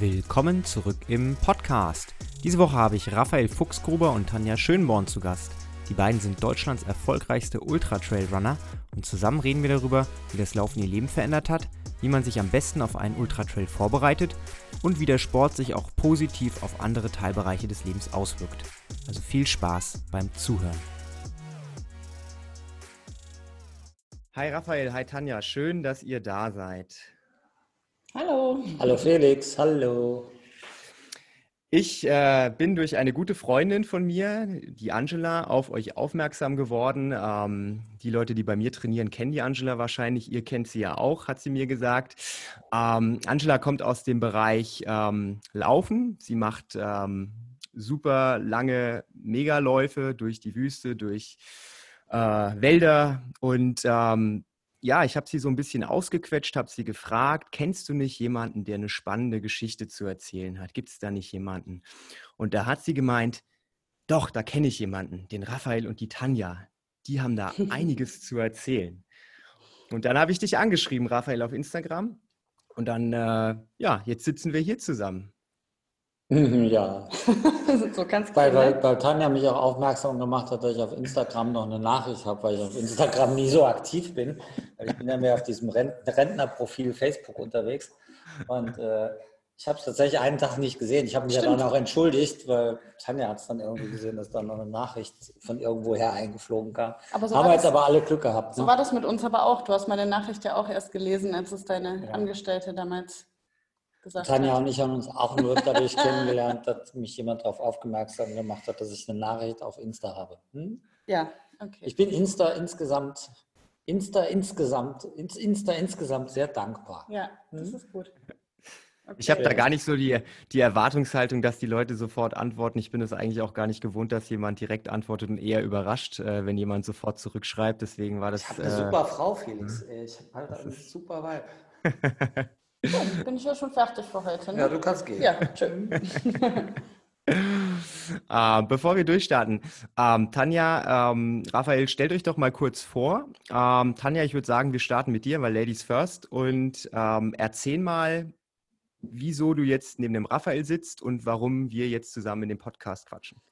Willkommen zurück im Podcast. Diese Woche habe ich Raphael Fuchsgruber und Tanja Schönborn zu Gast. Die beiden sind Deutschlands erfolgreichste Ultra-Trail-Runner und zusammen reden wir darüber, wie das Laufen ihr Leben verändert hat, wie man sich am besten auf einen Ultra-Trail vorbereitet und wie der Sport sich auch positiv auf andere Teilbereiche des Lebens auswirkt. Also viel Spaß beim Zuhören. Hi Raphael, hi Tanja, schön, dass ihr da seid. Hallo. Hallo Felix, hallo. Ich äh, bin durch eine gute Freundin von mir, die Angela, auf euch aufmerksam geworden. Ähm, die Leute, die bei mir trainieren, kennen die Angela wahrscheinlich. Ihr kennt sie ja auch, hat sie mir gesagt. Ähm, Angela kommt aus dem Bereich ähm, Laufen. Sie macht ähm, super lange Megaläufe durch die Wüste, durch äh, Wälder und ähm, ja, ich habe sie so ein bisschen ausgequetscht, habe sie gefragt, kennst du nicht jemanden, der eine spannende Geschichte zu erzählen hat? Gibt es da nicht jemanden? Und da hat sie gemeint, doch, da kenne ich jemanden, den Raphael und die Tanja. Die haben da einiges zu erzählen. Und dann habe ich dich angeschrieben, Raphael, auf Instagram. Und dann, äh, ja, jetzt sitzen wir hier zusammen. Ja. so kannst weil, weil, weil Tanja mich auch aufmerksam gemacht hat, dass ich auf Instagram noch eine Nachricht habe, weil ich auf Instagram nie so aktiv bin. Ich bin ja mehr auf diesem Rentnerprofil Facebook unterwegs. Und äh, ich habe es tatsächlich einen Tag nicht gesehen. Ich habe mich Stimmt. ja dann auch entschuldigt, weil Tanja hat es dann irgendwie gesehen, dass da noch eine Nachricht von irgendwoher eingeflogen kam. Aber so haben jetzt aber alle Glück gehabt. So ne? war das mit uns aber auch. Du hast meine Nachricht ja auch erst gelesen, als es deine ja. Angestellte damals gesagt Tanja hat. und ich haben uns auch nur dadurch kennengelernt, dass mich jemand darauf aufmerksam gemacht hat, dass ich eine Nachricht auf Insta habe. Hm? Ja, okay. Ich bin Insta insgesamt, Insta insgesamt, Insta insgesamt sehr dankbar. Ja, das hm? ist gut. Okay. Ich habe da gar nicht so die, die Erwartungshaltung, dass die Leute sofort antworten. Ich bin es eigentlich auch gar nicht gewohnt, dass jemand direkt antwortet und eher überrascht, äh, wenn jemand sofort zurückschreibt. Deswegen war das. Ich habe eine äh, super Frau, Felix. Ich habe halt einen super Vibe. Ja, bin ich ja schon fertig für heute. Ne? Ja, du kannst gehen. Ja, schön. äh, bevor wir durchstarten, ähm, Tanja, ähm, Raphael, stellt euch doch mal kurz vor. Ähm, Tanja, ich würde sagen, wir starten mit dir, weil Ladies first. Und ähm, erzähl mal, wieso du jetzt neben dem Raphael sitzt und warum wir jetzt zusammen in dem Podcast quatschen.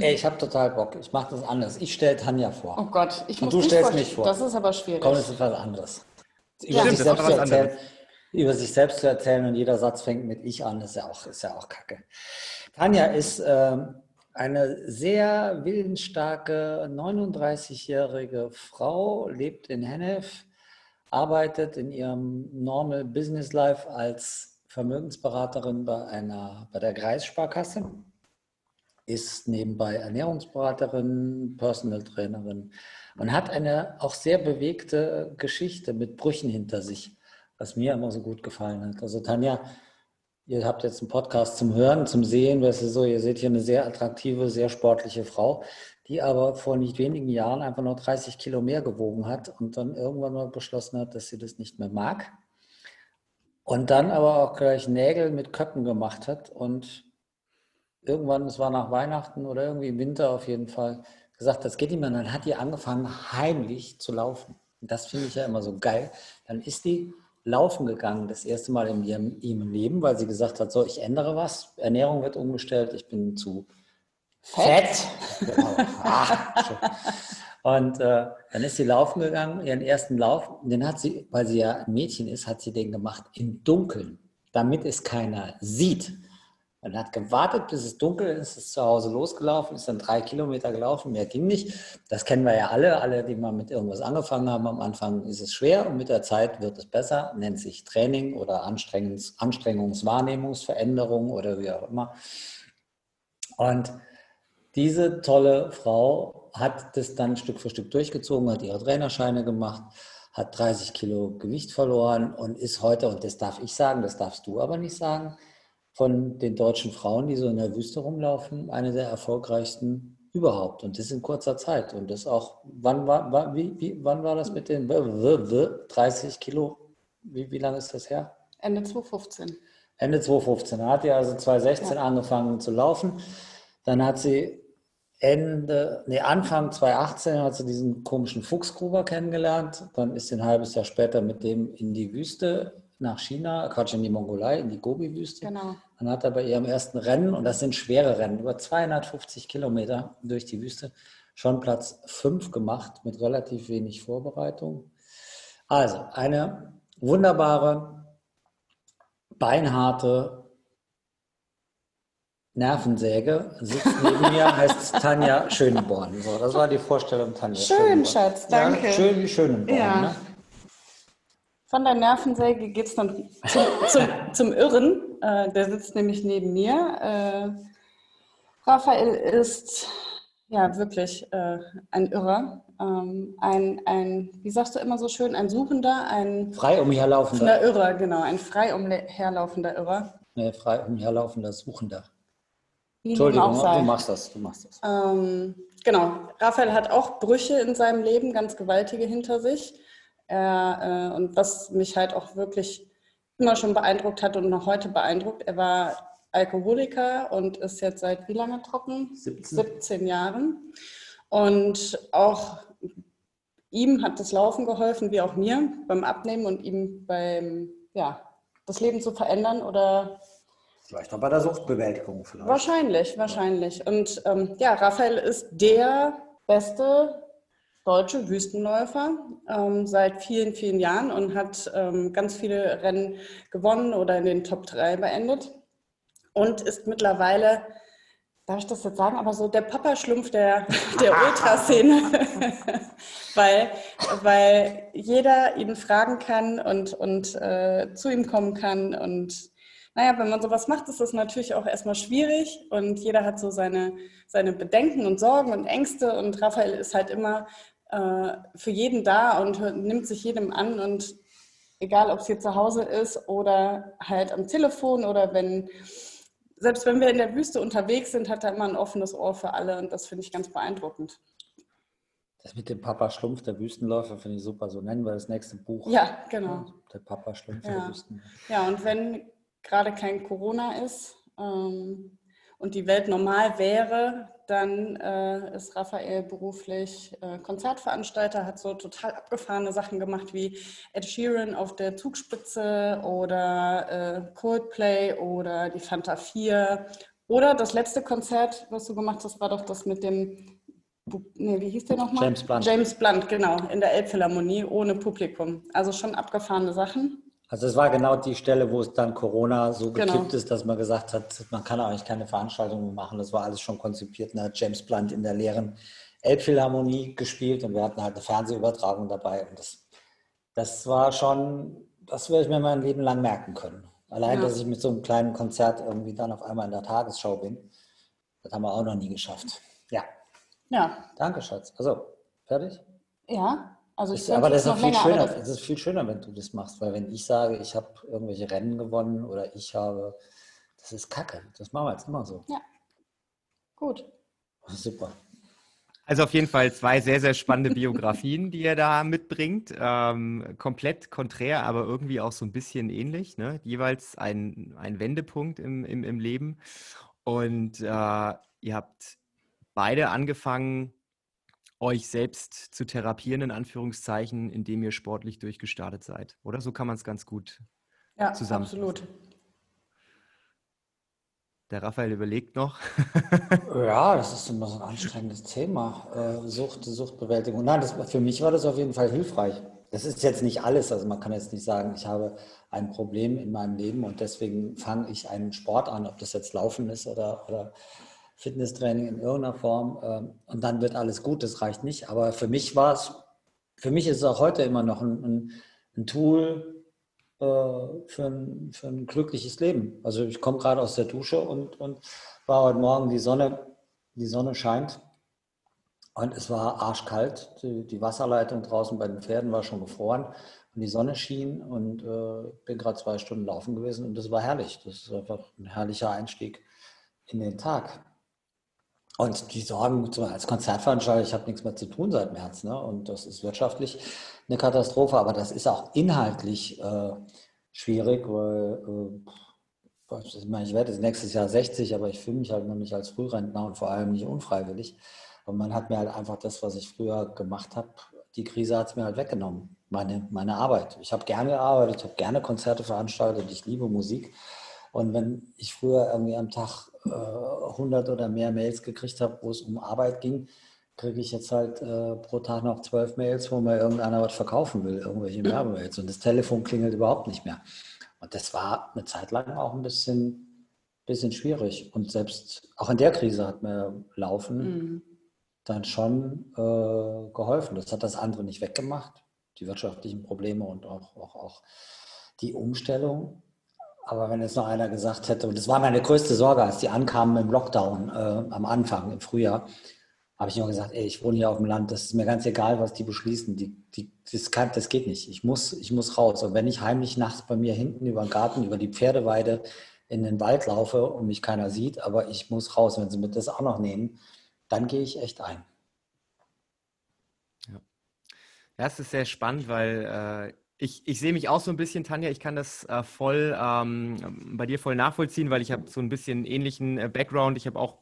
Ey, ich habe total Bock. Ich mache das anders. Ich stelle Tanja vor. Oh Gott, ich und muss du stellst mich vor. Das ist aber schwierig. Komm, das ist was anderes. Ja, Stimmt, das ist was anderes über sich selbst zu erzählen und jeder Satz fängt mit ich an, ist ja auch, ist ja auch kacke. Tanja ist äh, eine sehr willensstarke 39-jährige Frau, lebt in Hennef, arbeitet in ihrem Normal Business Life als Vermögensberaterin bei einer bei der Kreissparkasse, ist nebenbei Ernährungsberaterin, Personal Trainerin und hat eine auch sehr bewegte Geschichte mit Brüchen hinter sich was mir immer so gut gefallen hat. Also Tanja, ihr habt jetzt einen Podcast zum Hören, zum Sehen, weißt du so, ihr seht hier eine sehr attraktive, sehr sportliche Frau, die aber vor nicht wenigen Jahren einfach nur 30 Kilo mehr gewogen hat und dann irgendwann mal beschlossen hat, dass sie das nicht mehr mag. Und dann aber auch gleich Nägel mit Köppen gemacht hat und irgendwann, es war nach Weihnachten oder irgendwie im Winter auf jeden Fall, gesagt, das geht nicht mehr. Und dann hat die angefangen, heimlich zu laufen. Und das finde ich ja immer so geil. Dann ist die laufen gegangen, das erste Mal in ihrem, ihrem Leben, weil sie gesagt hat, so, ich ändere was, Ernährung wird umgestellt, ich bin zu fett. fett. Genau. Ah, und äh, dann ist sie laufen gegangen, ihren ersten Lauf, den hat sie, weil sie ja ein Mädchen ist, hat sie den gemacht im Dunkeln, damit es keiner sieht. Man hat gewartet, bis es dunkel ist, ist zu Hause losgelaufen, ist dann drei Kilometer gelaufen, mehr ging nicht. Das kennen wir ja alle, alle, die mal mit irgendwas angefangen haben. Am Anfang ist es schwer und mit der Zeit wird es besser, nennt sich Training oder Anstrengungs Anstrengungswahrnehmungsveränderung oder wie auch immer. Und diese tolle Frau hat das dann Stück für Stück durchgezogen, hat ihre Trainerscheine gemacht, hat 30 Kilo Gewicht verloren und ist heute, und das darf ich sagen, das darfst du aber nicht sagen, von den deutschen Frauen, die so in der Wüste rumlaufen, eine der erfolgreichsten überhaupt. Und das in kurzer Zeit. Und das auch, wann war, war wie, wie, wann war das mit den 30 Kilo? Wie, wie lange ist das her? Ende 2015. Ende 2015. Da hat sie also 2016 ja. angefangen zu laufen. Dann hat sie Ende, nee, Anfang 2018 hat sie diesen komischen Fuchsgruber kennengelernt. Dann ist sie ein halbes Jahr später mit dem in die Wüste nach China, Quatsch, in die Mongolei, in die Gobi-Wüste. Genau. Dann hat er bei ihrem ersten Rennen, und das sind schwere Rennen, über 250 Kilometer durch die Wüste, schon Platz 5 gemacht mit relativ wenig Vorbereitung. Also eine wunderbare, beinharte Nervensäge sitzt neben mir, heißt Tanja Schönborn. So, das war die Vorstellung Tanja. Schön, Schatz, danke. Ja, schön Schönborn. Ja. Ne? Von der Nervensäge geht es dann zum, zum, zum Irren. Äh, der sitzt nämlich neben mir. Äh, Raphael ist ja wirklich äh, ein Irrer. Ähm, ein, ein, wie sagst du immer so schön, ein Suchender, ein frei umherlaufender Irrer, genau, ein frei umherlaufender Irrer. Nee, frei umherlaufender Suchender. Wie Entschuldigung, du machst das, du machst das. Ähm, genau, Raphael hat auch Brüche in seinem Leben, ganz gewaltige hinter sich. Er, äh, und was mich halt auch wirklich immer schon beeindruckt hat und noch heute beeindruckt, er war Alkoholiker und ist jetzt seit wie lange trocken? 17, 17 Jahren. Und auch ihm hat das Laufen geholfen, wie auch mir, beim Abnehmen und ihm beim, ja, das Leben zu verändern oder Vielleicht auch bei der Suchtbewältigung vielleicht. Wahrscheinlich, wahrscheinlich. Und ähm, ja, Raphael ist der beste deutsche Wüstenläufer ähm, seit vielen, vielen Jahren und hat ähm, ganz viele Rennen gewonnen oder in den Top 3 beendet und ist mittlerweile, darf ich das jetzt sagen, aber so der Papa-Schlumpf der, der Ultraszene, weil, weil jeder ihn fragen kann und, und äh, zu ihm kommen kann und naja, wenn man sowas macht, ist das natürlich auch erstmal schwierig und jeder hat so seine, seine Bedenken und Sorgen und Ängste und Raphael ist halt immer äh, für jeden da und nimmt sich jedem an und egal, ob es hier zu Hause ist oder halt am Telefon oder wenn, selbst wenn wir in der Wüste unterwegs sind, hat er immer ein offenes Ohr für alle und das finde ich ganz beeindruckend. Das mit dem Papa Schlumpf, der Wüstenläufer, finde ich super. So nennen wir das nächste Buch. Ja, genau. Der Papa Schlumpf, ja. der Wüstenläufer. Ja, und wenn gerade kein Corona ist ähm, und die Welt normal wäre, dann äh, ist Raphael beruflich äh, Konzertveranstalter, hat so total abgefahrene Sachen gemacht wie Ed Sheeran auf der Zugspitze oder äh, Coldplay oder die Fanta 4. Oder das letzte Konzert, was du gemacht hast, war doch das mit dem, nee, wie hieß der nochmal? James Blunt. James Blunt, genau, in der Elbphilharmonie ohne Publikum. Also schon abgefahrene Sachen. Also es war genau die Stelle, wo es dann Corona so genau. gekippt ist, dass man gesagt hat, man kann eigentlich keine Veranstaltungen machen. Das war alles schon konzipiert. Da hat James Blunt in der leeren Elbphilharmonie gespielt und wir hatten halt eine Fernsehübertragung dabei. Und das, das war schon, das werde ich mir mein Leben lang merken können. Allein, ja. dass ich mit so einem kleinen Konzert irgendwie dann auf einmal in der Tagesschau bin, das haben wir auch noch nie geschafft. Ja. Ja. Danke, Schatz. Also, fertig? Ja. Also ich aber das ist, viel länger, schöner, das ist viel schöner, wenn du das machst, weil wenn ich sage, ich habe irgendwelche Rennen gewonnen oder ich habe, das ist Kacke. Das machen wir jetzt immer so. Ja. Gut. Super. Also auf jeden Fall zwei sehr, sehr spannende Biografien, die er da mitbringt. Ähm, komplett konträr, aber irgendwie auch so ein bisschen ähnlich. Ne? Jeweils ein, ein Wendepunkt im, im, im Leben. Und äh, ihr habt beide angefangen, euch selbst zu therapieren, in Anführungszeichen, indem ihr sportlich durchgestartet seid. Oder so kann man es ganz gut ja, Absolut. Der Raphael überlegt noch. ja, das ist immer so ein anstrengendes Thema. Äh, Sucht, Suchtbewältigung. Nein, das, für mich war das auf jeden Fall hilfreich. Das ist jetzt nicht alles. Also man kann jetzt nicht sagen, ich habe ein Problem in meinem Leben und deswegen fange ich einen Sport an, ob das jetzt Laufen ist oder, oder Fitnesstraining in irgendeiner Form ähm, und dann wird alles gut, das reicht nicht. Aber für mich war es, für mich ist es auch heute immer noch ein, ein, ein Tool äh, für, ein, für ein glückliches Leben. Also ich komme gerade aus der Dusche und, und war heute Morgen, die Sonne, die Sonne scheint und es war arschkalt. Die, die Wasserleitung draußen bei den Pferden war schon gefroren und die Sonne schien und äh, bin gerade zwei Stunden laufen gewesen und das war herrlich. Das ist einfach ein herrlicher Einstieg in den Tag. Und die sorgen als Konzertveranstalter, ich habe nichts mehr zu tun seit März. Ne? Und das ist wirtschaftlich eine Katastrophe, aber das ist auch inhaltlich äh, schwierig, weil äh, ich, meine, ich werde jetzt nächstes Jahr 60, aber ich fühle mich halt nicht als Frührentner und vor allem nicht unfreiwillig. Und man hat mir halt einfach das, was ich früher gemacht habe, die Krise hat es mir halt weggenommen, meine, meine Arbeit. Ich habe gerne gearbeitet, ich habe gerne Konzerte veranstaltet, ich liebe Musik. Und wenn ich früher irgendwie am Tag äh, 100 oder mehr Mails gekriegt habe, wo es um Arbeit ging, kriege ich jetzt halt äh, pro Tag noch zwölf Mails, wo mir irgendeiner was verkaufen will, irgendwelche Werbemails. Und das Telefon klingelt überhaupt nicht mehr. Und das war eine Zeit lang auch ein bisschen, bisschen schwierig. Und selbst auch in der Krise hat mir Laufen mhm. dann schon äh, geholfen. Das hat das andere nicht weggemacht, die wirtschaftlichen Probleme und auch, auch, auch die Umstellung. Aber wenn jetzt noch einer gesagt hätte, und das war meine größte Sorge, als die ankamen im Lockdown äh, am Anfang, im Frühjahr, habe ich immer gesagt, ey, ich wohne hier auf dem Land, das ist mir ganz egal, was die beschließen. Die, die, das, kann, das geht nicht. Ich muss, ich muss raus. Und wenn ich heimlich nachts bei mir hinten über den Garten, über die Pferdeweide in den Wald laufe und mich keiner sieht, aber ich muss raus, wenn sie mir das auch noch nehmen, dann gehe ich echt ein. Ja, es ist sehr spannend, weil äh, ich, ich sehe mich auch so ein bisschen, Tanja, ich kann das äh, voll ähm, bei dir voll nachvollziehen, weil ich habe so ein bisschen ähnlichen äh, Background. Ich habe auch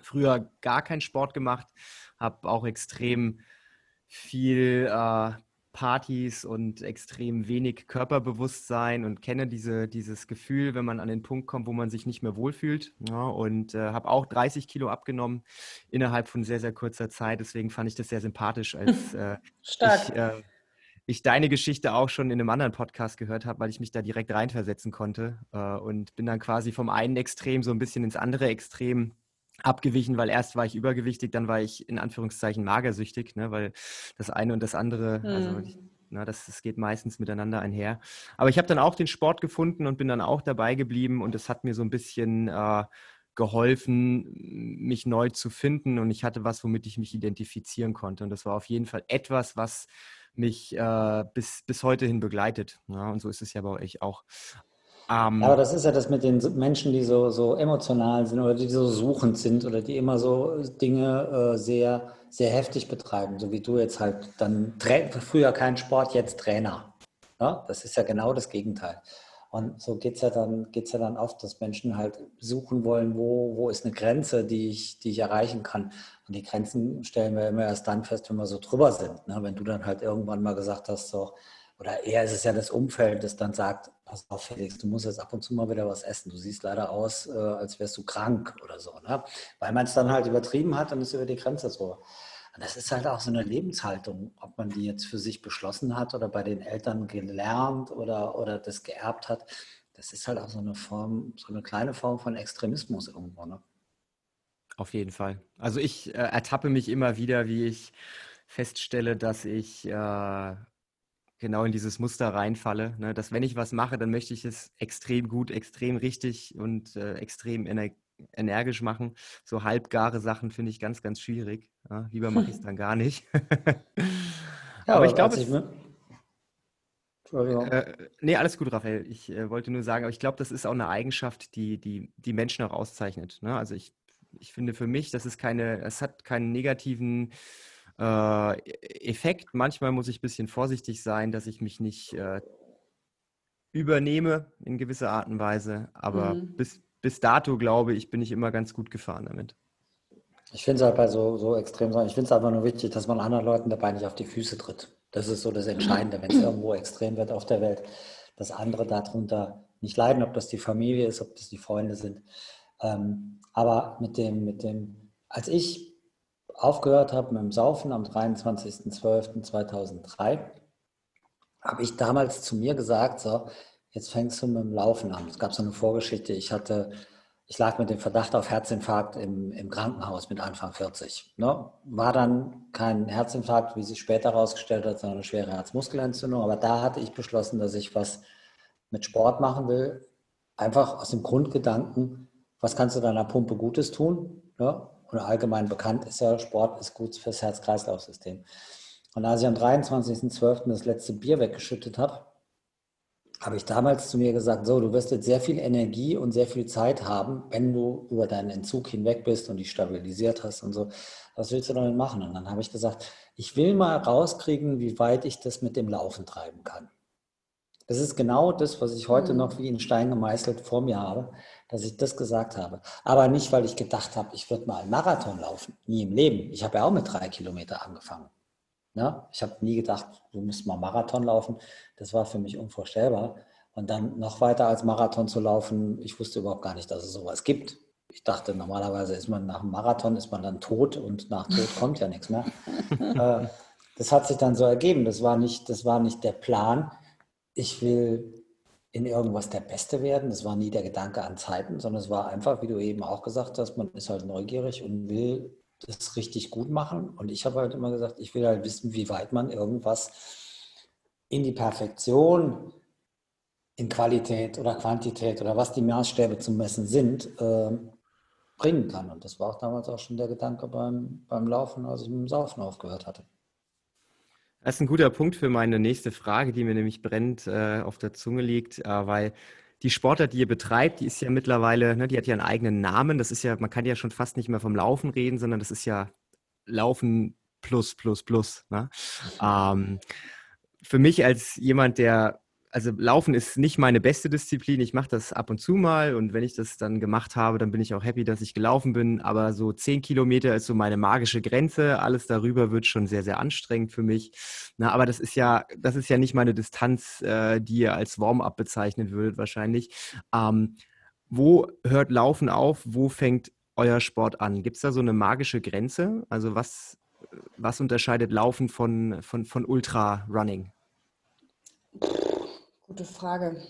früher gar keinen Sport gemacht, habe auch extrem viel äh, Partys und extrem wenig Körperbewusstsein und kenne diese, dieses Gefühl, wenn man an den Punkt kommt, wo man sich nicht mehr wohlfühlt. Ja, und äh, habe auch 30 Kilo abgenommen innerhalb von sehr, sehr kurzer Zeit. Deswegen fand ich das sehr sympathisch, als äh, Stark. ich, äh, ich deine Geschichte auch schon in einem anderen Podcast gehört habe, weil ich mich da direkt reinversetzen konnte äh, und bin dann quasi vom einen Extrem so ein bisschen ins andere Extrem abgewichen, weil erst war ich übergewichtig, dann war ich in Anführungszeichen magersüchtig, ne, weil das eine und das andere, mhm. also ich, na, das, das geht meistens miteinander einher. Aber ich habe dann auch den Sport gefunden und bin dann auch dabei geblieben und es hat mir so ein bisschen äh, geholfen, mich neu zu finden und ich hatte was, womit ich mich identifizieren konnte und das war auf jeden Fall etwas, was mich äh, bis, bis heute hin begleitet. Ja, und so ist es ja bei euch auch. Ähm, Aber das ist ja das mit den Menschen, die so, so emotional sind oder die so suchend sind oder die immer so Dinge äh, sehr, sehr heftig betreiben, so wie du jetzt halt dann früher kein Sport, jetzt Trainer. Ja? Das ist ja genau das Gegenteil. Und so geht es ja, dann, ja dann oft, dass Menschen halt suchen wollen, wo, wo ist eine Grenze, die ich, die ich erreichen kann. Und die Grenzen stellen wir immer erst dann fest, wenn wir so drüber sind. Ne? Wenn du dann halt irgendwann mal gesagt hast, so, oder eher ist es ja das Umfeld, das dann sagt, pass auf Felix, du musst jetzt ab und zu mal wieder was essen. Du siehst leider aus, äh, als wärst du krank oder so. Ne? Weil man es dann halt übertrieben hat und ist über die Grenze so. Das ist halt auch so eine Lebenshaltung, ob man die jetzt für sich beschlossen hat oder bei den Eltern gelernt oder, oder das geerbt hat. Das ist halt auch so eine Form, so eine kleine Form von Extremismus irgendwo. Ne? Auf jeden Fall. Also ich äh, ertappe mich immer wieder, wie ich feststelle, dass ich äh, genau in dieses Muster reinfalle, ne? dass wenn ich was mache, dann möchte ich es extrem gut, extrem richtig und äh, extrem ener energisch machen. So halbgare Sachen finde ich ganz, ganz schwierig. Ja? Lieber mache ich es dann gar nicht. ja, aber ich glaube, äh, nee, alles gut, Raphael. Ich äh, wollte nur sagen, aber ich glaube, das ist auch eine Eigenschaft, die die, die Menschen auch auszeichnet. Ne? Also ich, ich finde für mich, das ist keine, es hat keinen negativen äh, Effekt. Manchmal muss ich ein bisschen vorsichtig sein, dass ich mich nicht äh, übernehme in gewisser Art und Weise. Aber mhm. bis, bis dato, glaube ich, bin ich immer ganz gut gefahren damit. Ich finde es halt bei so, so extrem ich finde es einfach nur wichtig, dass man anderen Leuten dabei nicht auf die Füße tritt. Das ist so das Entscheidende, wenn es irgendwo extrem wird auf der Welt, dass andere darunter nicht leiden, ob das die Familie ist, ob das die Freunde sind. Ähm, aber mit dem, mit dem, als ich aufgehört habe mit dem Saufen am 23.12.2003, habe ich damals zu mir gesagt, so, jetzt fängst du mit dem Laufen an. Es gab so eine Vorgeschichte, ich hatte, ich lag mit dem Verdacht auf Herzinfarkt im, im Krankenhaus mit Anfang 40. Ne? War dann kein Herzinfarkt, wie sich später herausgestellt hat, sondern eine schwere Herzmuskelentzündung. Aber da hatte ich beschlossen, dass ich was mit Sport machen will. Einfach aus dem Grundgedanken, was kannst du deiner Pumpe Gutes tun? Ne? und allgemein bekannt ist ja, Sport ist gut fürs Herz-Kreislauf-System. Und als ich am 23.12. das letzte Bier weggeschüttet habe, habe ich damals zu mir gesagt, so, du wirst jetzt sehr viel Energie und sehr viel Zeit haben, wenn du über deinen Entzug hinweg bist und dich stabilisiert hast und so. Was willst du damit machen? Und dann habe ich gesagt, ich will mal rauskriegen, wie weit ich das mit dem Laufen treiben kann. Das ist genau das, was ich heute mhm. noch wie in Stein gemeißelt vor mir habe dass ich das gesagt habe. Aber nicht, weil ich gedacht habe, ich würde mal einen Marathon laufen. Nie im Leben. Ich habe ja auch mit drei Kilometer angefangen. Ja? Ich habe nie gedacht, du musst mal Marathon laufen. Das war für mich unvorstellbar. Und dann noch weiter als Marathon zu laufen, ich wusste überhaupt gar nicht, dass es sowas gibt. Ich dachte, normalerweise ist man nach dem Marathon, ist man dann tot und nach Tod kommt ja nichts mehr. Äh, das hat sich dann so ergeben. Das war nicht, das war nicht der Plan. Ich will in irgendwas der Beste werden. Das war nie der Gedanke an Zeiten, sondern es war einfach, wie du eben auch gesagt hast, man ist halt neugierig und will das richtig gut machen. Und ich habe halt immer gesagt, ich will halt wissen, wie weit man irgendwas in die Perfektion, in Qualität oder Quantität oder was die Maßstäbe zum Messen sind, äh, bringen kann. Und das war auch damals auch schon der Gedanke beim, beim Laufen, als ich mit dem Saufen aufgehört hatte. Das ist ein guter Punkt für meine nächste Frage, die mir nämlich brennt äh, auf der Zunge liegt, äh, weil die Sportart, die ihr betreibt, die ist ja mittlerweile, ne, die hat ja einen eigenen Namen. Das ist ja, man kann ja schon fast nicht mehr vom Laufen reden, sondern das ist ja Laufen plus, plus, plus. Ne? Ähm, für mich als jemand, der also Laufen ist nicht meine beste Disziplin. Ich mache das ab und zu mal und wenn ich das dann gemacht habe, dann bin ich auch happy, dass ich gelaufen bin. Aber so zehn Kilometer ist so meine magische Grenze. Alles darüber wird schon sehr, sehr anstrengend für mich. Na, aber das ist ja, das ist ja nicht meine Distanz, äh, die ihr als Warm-up bezeichnen würdet wahrscheinlich. Ähm, wo hört Laufen auf? Wo fängt euer Sport an? Gibt es da so eine magische Grenze? Also was, was unterscheidet Laufen von, von, von Ultra-Running? Gute Frage.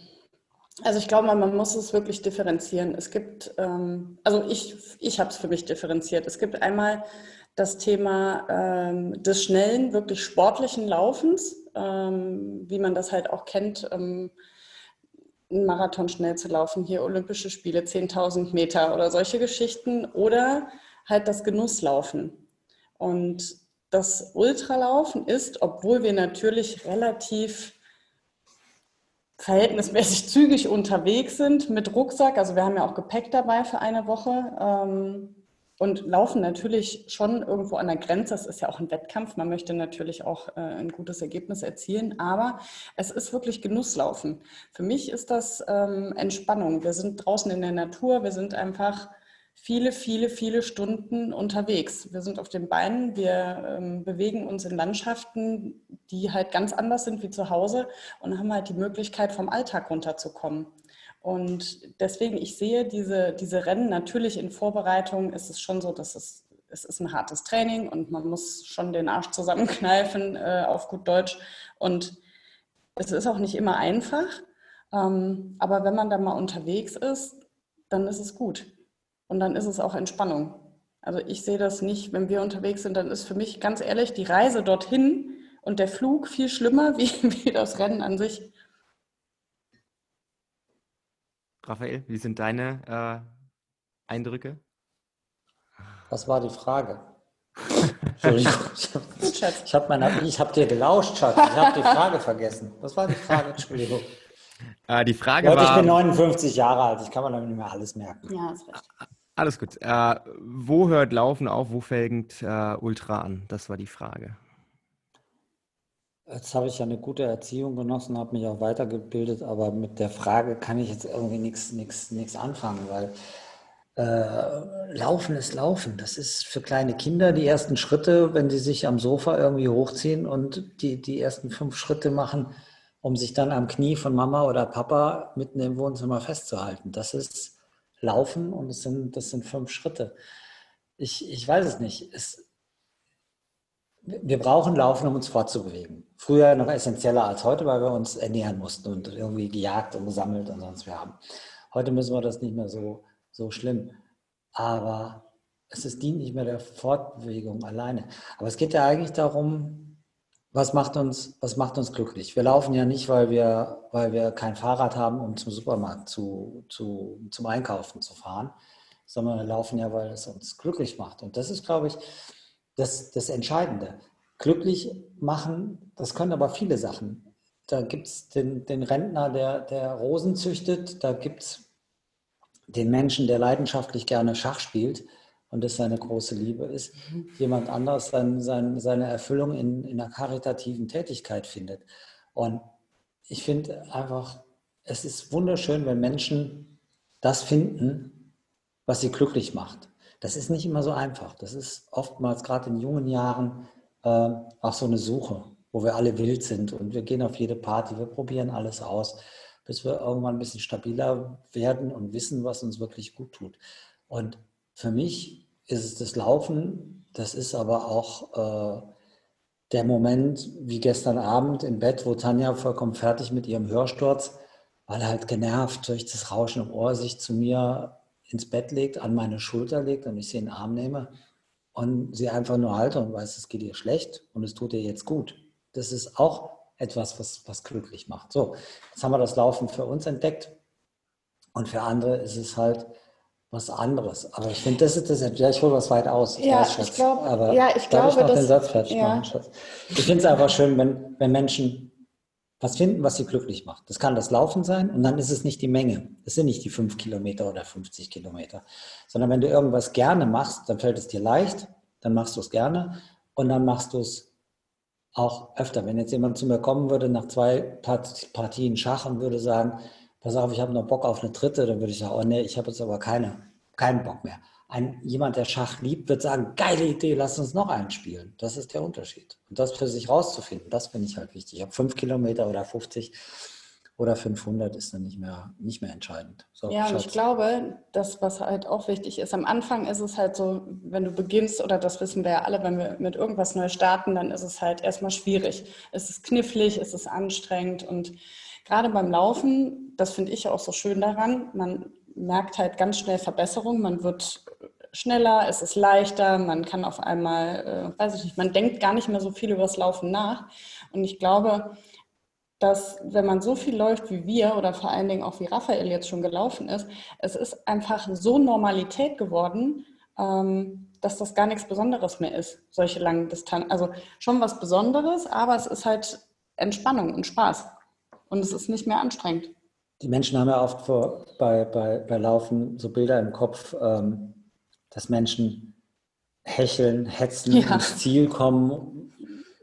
Also ich glaube, man muss es wirklich differenzieren. Es gibt, ähm, also ich, ich habe es für mich differenziert. Es gibt einmal das Thema ähm, des schnellen, wirklich sportlichen Laufens, ähm, wie man das halt auch kennt, ähm, einen Marathon schnell zu laufen, hier Olympische Spiele, 10.000 Meter oder solche Geschichten oder halt das Genusslaufen. Und das Ultralaufen ist, obwohl wir natürlich relativ verhältnismäßig zügig unterwegs sind mit Rucksack. Also wir haben ja auch Gepäck dabei für eine Woche ähm, und laufen natürlich schon irgendwo an der Grenze. Das ist ja auch ein Wettkampf. Man möchte natürlich auch äh, ein gutes Ergebnis erzielen, aber es ist wirklich Genusslaufen. Für mich ist das ähm, Entspannung. Wir sind draußen in der Natur. Wir sind einfach viele, viele, viele Stunden unterwegs. Wir sind auf den Beinen, wir ähm, bewegen uns in Landschaften, die halt ganz anders sind wie zu Hause und haben halt die Möglichkeit, vom Alltag runterzukommen. Und deswegen, ich sehe diese, diese Rennen natürlich in Vorbereitung, ist es schon so, dass es, es ist ein hartes Training und man muss schon den Arsch zusammenkneifen äh, auf gut Deutsch. Und es ist auch nicht immer einfach. Ähm, aber wenn man da mal unterwegs ist, dann ist es gut. Und dann ist es auch Entspannung. Also ich sehe das nicht, wenn wir unterwegs sind, dann ist für mich ganz ehrlich die Reise dorthin und der Flug viel schlimmer wie, wie das Rennen an sich. Raphael, wie sind deine äh, Eindrücke? Was war die Frage? Entschuldigung, ich habe hab, hab dir gelauscht, Schatz. Ich habe die Frage vergessen. Was war die Frage? Entschuldigung. Äh, die Frage Leute, war. Ich bin 59 Jahre alt, ich kann mir damit nicht mehr alles merken. Ja, ist recht. Alles gut. Äh, wo hört Laufen auf, wo fängt äh, Ultra an? Das war die Frage. Jetzt habe ich ja eine gute Erziehung genossen, habe mich auch weitergebildet, aber mit der Frage kann ich jetzt irgendwie nichts anfangen, weil äh, Laufen ist Laufen. Das ist für kleine Kinder die ersten Schritte, wenn sie sich am Sofa irgendwie hochziehen und die, die ersten fünf Schritte machen, um sich dann am Knie von Mama oder Papa mitten im Wohnzimmer festzuhalten. Das ist Laufen und das sind, das sind fünf Schritte. Ich, ich weiß es nicht. Es, wir brauchen Laufen, um uns fortzubewegen. Früher noch essentieller als heute, weil wir uns ernähren mussten und irgendwie gejagt und gesammelt und sonst wir haben. Heute müssen wir das nicht mehr so, so schlimm. Aber es ist, dient nicht mehr der Fortbewegung alleine. Aber es geht ja eigentlich darum, was macht uns, was macht uns glücklich? Wir laufen ja nicht, weil wir, weil wir kein Fahrrad haben, um zum Supermarkt zu, zu, zum Einkaufen zu fahren, sondern wir laufen ja, weil es uns glücklich macht. Und das ist, glaube ich, das, das Entscheidende. Glücklich machen, das können aber viele Sachen. Da gibt es den, den Rentner, der, der Rosen züchtet, da gibt es den Menschen, der leidenschaftlich gerne Schach spielt und das seine große Liebe ist, mhm. jemand anderes sein, sein, seine Erfüllung in, in einer karitativen Tätigkeit findet. Und ich finde einfach, es ist wunderschön, wenn Menschen das finden, was sie glücklich macht. Das ist nicht immer so einfach. Das ist oftmals gerade in jungen Jahren äh, auch so eine Suche, wo wir alle wild sind und wir gehen auf jede Party, wir probieren alles aus. bis wir irgendwann ein bisschen stabiler werden und wissen, was uns wirklich gut tut. Und für mich ist es das Laufen, das ist aber auch äh, der Moment wie gestern Abend im Bett, wo Tanja vollkommen fertig mit ihrem Hörsturz, weil halt genervt durch das Rauschen im Ohr sich zu mir ins Bett legt, an meine Schulter legt und ich sie in den Arm nehme und sie einfach nur halte und weiß, es geht ihr schlecht und es tut ihr jetzt gut. Das ist auch etwas, was, was glücklich macht. So, jetzt haben wir das Laufen für uns entdeckt und für andere ist es halt was anderes. Aber ich finde, das ist das, ja, ich hole was weit aus. Ich ja, weiß, ich glaube, ja, ich glaube, ich den Satz fertig ja. machen, Schatz. Ich finde es einfach schön, wenn, wenn Menschen was finden, was sie glücklich macht. Das kann das Laufen sein und dann ist es nicht die Menge. Es sind nicht die fünf Kilometer oder 50 Kilometer, sondern wenn du irgendwas gerne machst, dann fällt es dir leicht, dann machst du es gerne und dann machst du es auch öfter. Wenn jetzt jemand zu mir kommen würde nach zwei Partien Schach und würde sagen, pass auf, ich habe noch Bock auf eine dritte, dann würde ich sagen, oh nee, ich habe jetzt aber keine, keinen Bock mehr. Ein, jemand, der Schach liebt, wird sagen, geile Idee, lass uns noch einen spielen. Das ist der Unterschied. Und das für sich rauszufinden, das finde ich halt wichtig. Ob fünf Kilometer oder 50 oder 500 ist dann nicht mehr, nicht mehr entscheidend. So, ja, und ich glaube, das, was halt auch wichtig ist, am Anfang ist es halt so, wenn du beginnst, oder das wissen wir ja alle, wenn wir mit irgendwas neu starten, dann ist es halt erstmal schwierig. Es ist knifflig, es ist anstrengend und gerade beim Laufen, das finde ich auch so schön daran, man merkt halt ganz schnell Verbesserung, man wird schneller, es ist leichter, man kann auf einmal, äh, weiß ich nicht, man denkt gar nicht mehr so viel über das Laufen nach. Und ich glaube, dass wenn man so viel läuft wie wir oder vor allen Dingen auch wie Raphael jetzt schon gelaufen ist, es ist einfach so Normalität geworden, ähm, dass das gar nichts Besonderes mehr ist, solche langen Distanzen. Also schon was Besonderes, aber es ist halt Entspannung und Spaß und es ist nicht mehr anstrengend. Die Menschen haben ja oft vor, bei, bei, bei Laufen so Bilder im Kopf, ähm, dass Menschen hecheln, hetzen, ja. ins Ziel kommen,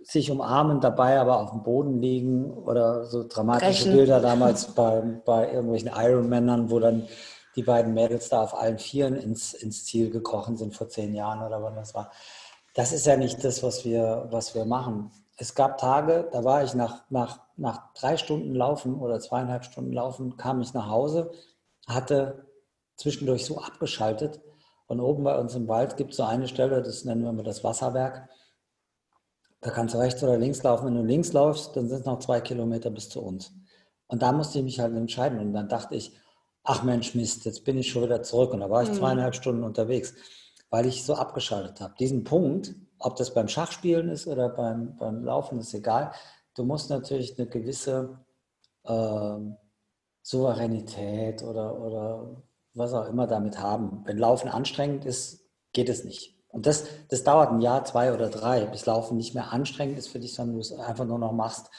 sich umarmen, dabei aber auf dem Boden liegen oder so dramatische Brechen. Bilder damals bei, bei irgendwelchen Ironmännern, wo dann die beiden Mädels da auf allen Vieren ins, ins Ziel gekrochen sind vor zehn Jahren oder wann das war. Das ist ja nicht das, was wir, was wir machen es gab Tage, da war ich nach, nach, nach drei Stunden Laufen oder zweieinhalb Stunden Laufen, kam ich nach Hause, hatte zwischendurch so abgeschaltet. Und oben bei uns im Wald gibt es so eine Stelle, das nennen wir mal das Wasserwerk. Da kannst du rechts oder links laufen. Wenn du links läufst, dann sind es noch zwei Kilometer bis zu uns. Und da musste ich mich halt entscheiden. Und dann dachte ich, ach Mensch, Mist, jetzt bin ich schon wieder zurück. Und da war ich mhm. zweieinhalb Stunden unterwegs, weil ich so abgeschaltet habe. Diesen Punkt, ob das beim Schachspielen ist oder beim, beim Laufen, ist egal. Du musst natürlich eine gewisse äh, Souveränität oder, oder was auch immer damit haben. Wenn Laufen anstrengend ist, geht es nicht. Und das, das dauert ein Jahr, zwei oder drei, bis Laufen nicht mehr anstrengend ist für dich, sondern du es einfach nur noch machst.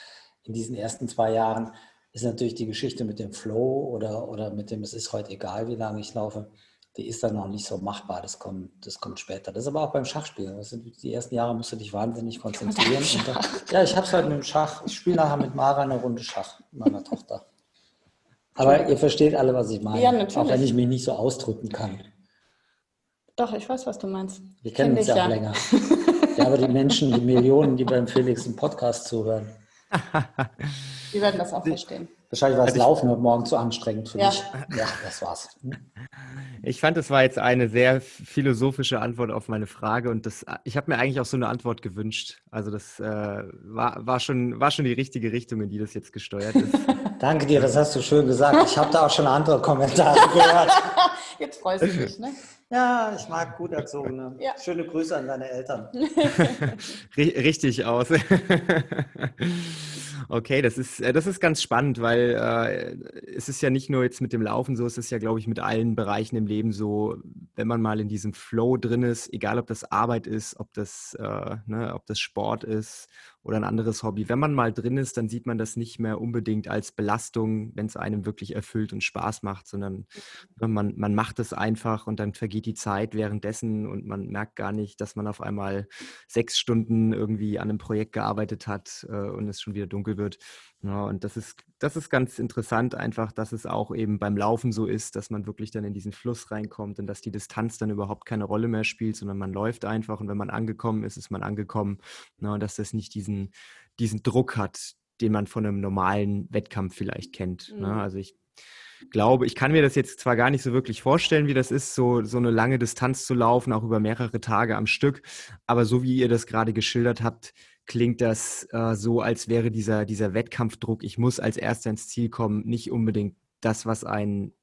In diesen ersten zwei Jahren ist natürlich die Geschichte mit dem Flow oder, oder mit dem, es ist heute egal, wie lange ich laufe, die ist dann noch nicht so machbar. Das kommt, das kommt später. Das ist aber auch beim Schachspielen. Das sind, die ersten Jahre musst du dich wahnsinnig konzentrieren. Dann, ja, ich habe es halt mit dem Schach. Ich spiele nachher mit Mara eine Runde Schach, meiner Tochter. Aber ihr versteht alle, was ich meine. Ja, natürlich. Auch wenn ich mich nicht so ausdrücken kann. Doch, ich weiß, was du meinst. Wir kennen uns ja auch ja. länger. ja, aber die Menschen, die Millionen, die beim Felix im Podcast zuhören. Die werden das auch verstehen. Wahrscheinlich war das Laufen heute Morgen zu anstrengend für ja. mich. Ja, das war's. Ich fand, das war jetzt eine sehr philosophische Antwort auf meine Frage und das, ich habe mir eigentlich auch so eine Antwort gewünscht. Also das äh, war, war, schon, war schon die richtige Richtung, in die das jetzt gesteuert ist. Danke dir, das hast du schön gesagt. Ich habe da auch schon andere Kommentare gehört. Jetzt freust du dich, ne? Ja, ich mag gut erzogene. Ja. Schöne Grüße an deine Eltern. Richtig aus. Okay, das ist, äh, das ist ganz spannend, weil äh, es ist ja nicht nur jetzt mit dem Laufen so, es ist ja, glaube ich, mit allen Bereichen im Leben so, wenn man mal in diesem Flow drin ist, egal ob das Arbeit ist, ob das, äh, ne, ob das Sport ist oder ein anderes Hobby. Wenn man mal drin ist, dann sieht man das nicht mehr unbedingt als Belastung, wenn es einem wirklich erfüllt und Spaß macht, sondern ne, man, man macht es einfach und dann vergeht die Zeit währenddessen und man merkt gar nicht, dass man auf einmal sechs Stunden irgendwie an einem Projekt gearbeitet hat äh, und es schon wieder dunkel wird. Ja, und das ist, das ist ganz interessant, einfach, dass es auch eben beim Laufen so ist, dass man wirklich dann in diesen Fluss reinkommt und dass die Distanz dann überhaupt keine Rolle mehr spielt, sondern man läuft einfach und wenn man angekommen ist, ist man angekommen. Ja, und dass das nicht diesen, diesen Druck hat, den man von einem normalen Wettkampf vielleicht kennt. Ne? Mhm. Ne? Also ich glaube, ich kann mir das jetzt zwar gar nicht so wirklich vorstellen, wie das ist, so, so eine lange Distanz zu laufen, auch über mehrere Tage am Stück, aber so wie ihr das gerade geschildert habt, klingt das äh, so, als wäre dieser, dieser Wettkampfdruck, ich muss als Erster ins Ziel kommen, nicht unbedingt das, was einen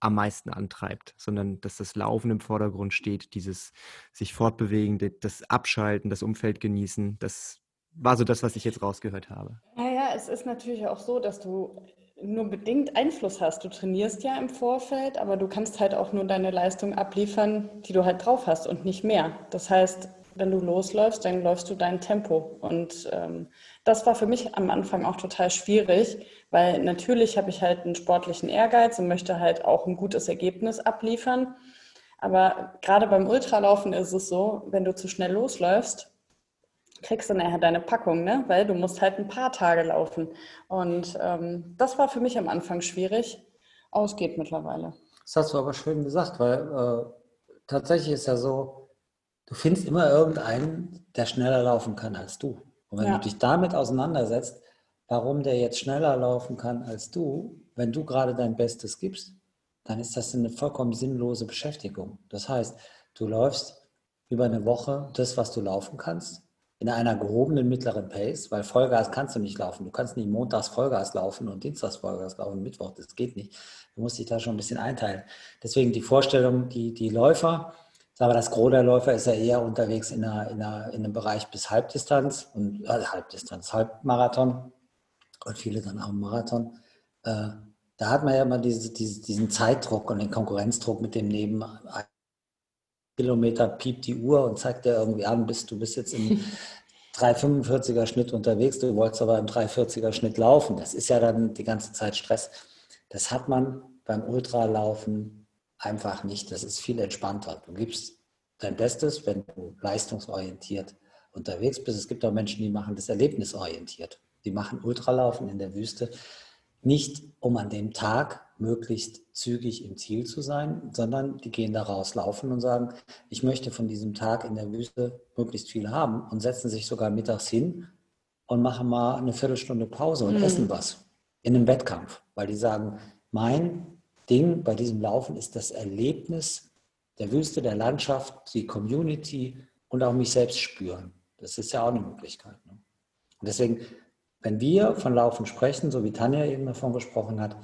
am meisten antreibt, sondern dass das Laufen im Vordergrund steht, dieses sich fortbewegen, das Abschalten, das Umfeld genießen. Das war so das, was ich jetzt rausgehört habe. Naja, es ist natürlich auch so, dass du nur bedingt Einfluss hast. Du trainierst ja im Vorfeld, aber du kannst halt auch nur deine Leistung abliefern, die du halt drauf hast und nicht mehr. Das heißt, wenn du losläufst, dann läufst du dein Tempo. Und ähm, das war für mich am Anfang auch total schwierig, weil natürlich habe ich halt einen sportlichen Ehrgeiz und möchte halt auch ein gutes Ergebnis abliefern. Aber gerade beim Ultralaufen ist es so, wenn du zu schnell losläufst, kriegst du nachher deine Packung, ne? weil du musst halt ein paar Tage laufen. Und ähm, das war für mich am Anfang schwierig. Ausgeht mittlerweile. Das hast du aber schön gesagt, weil äh, tatsächlich ist ja so, du findest immer irgendeinen, der schneller laufen kann als du. Und wenn ja. du dich damit auseinandersetzt, warum der jetzt schneller laufen kann als du, wenn du gerade dein Bestes gibst, dann ist das eine vollkommen sinnlose Beschäftigung. Das heißt, du läufst über eine Woche das, was du laufen kannst, in einer gehobenen mittleren Pace, weil Vollgas kannst du nicht laufen. Du kannst nicht montags Vollgas laufen und dienstags Vollgas laufen, Mittwoch, das geht nicht. Du musst dich da schon ein bisschen einteilen. Deswegen die Vorstellung, die, die Läufer, aber das Gros der Läufer ist ja eher unterwegs in, einer, in, einer, in einem Bereich bis Halbdistanz und äh, Halbdistanz, Halbmarathon und viele dann auch Marathon. Äh, da hat man ja immer diese, diese, diesen Zeitdruck und den Konkurrenzdruck mit dem neben Kilometer piept die Uhr und zeigt dir irgendwie an, bist du bist jetzt im 3,45er Schnitt unterwegs, du wolltest aber im 3,40er Schnitt laufen. Das ist ja dann die ganze Zeit Stress. Das hat man beim Ultralaufen einfach nicht. Das ist viel entspannter. Du gibst dein Bestes, wenn du leistungsorientiert unterwegs bist. Es gibt auch Menschen, die machen das erlebnisorientiert. Die machen Ultralaufen in der Wüste nicht, um an dem Tag möglichst zügig im Ziel zu sein, sondern die gehen da raus, laufen und sagen, ich möchte von diesem Tag in der Wüste möglichst viel haben und setzen sich sogar mittags hin und machen mal eine Viertelstunde Pause und mhm. essen was in einem Wettkampf, weil die sagen, mein Ding bei diesem Laufen ist das Erlebnis der Wüste, der Landschaft, die Community und auch mich selbst spüren. Das ist ja auch eine Möglichkeit. Ne? Und deswegen, wenn wir von Laufen sprechen, so wie Tanja eben davon gesprochen hat,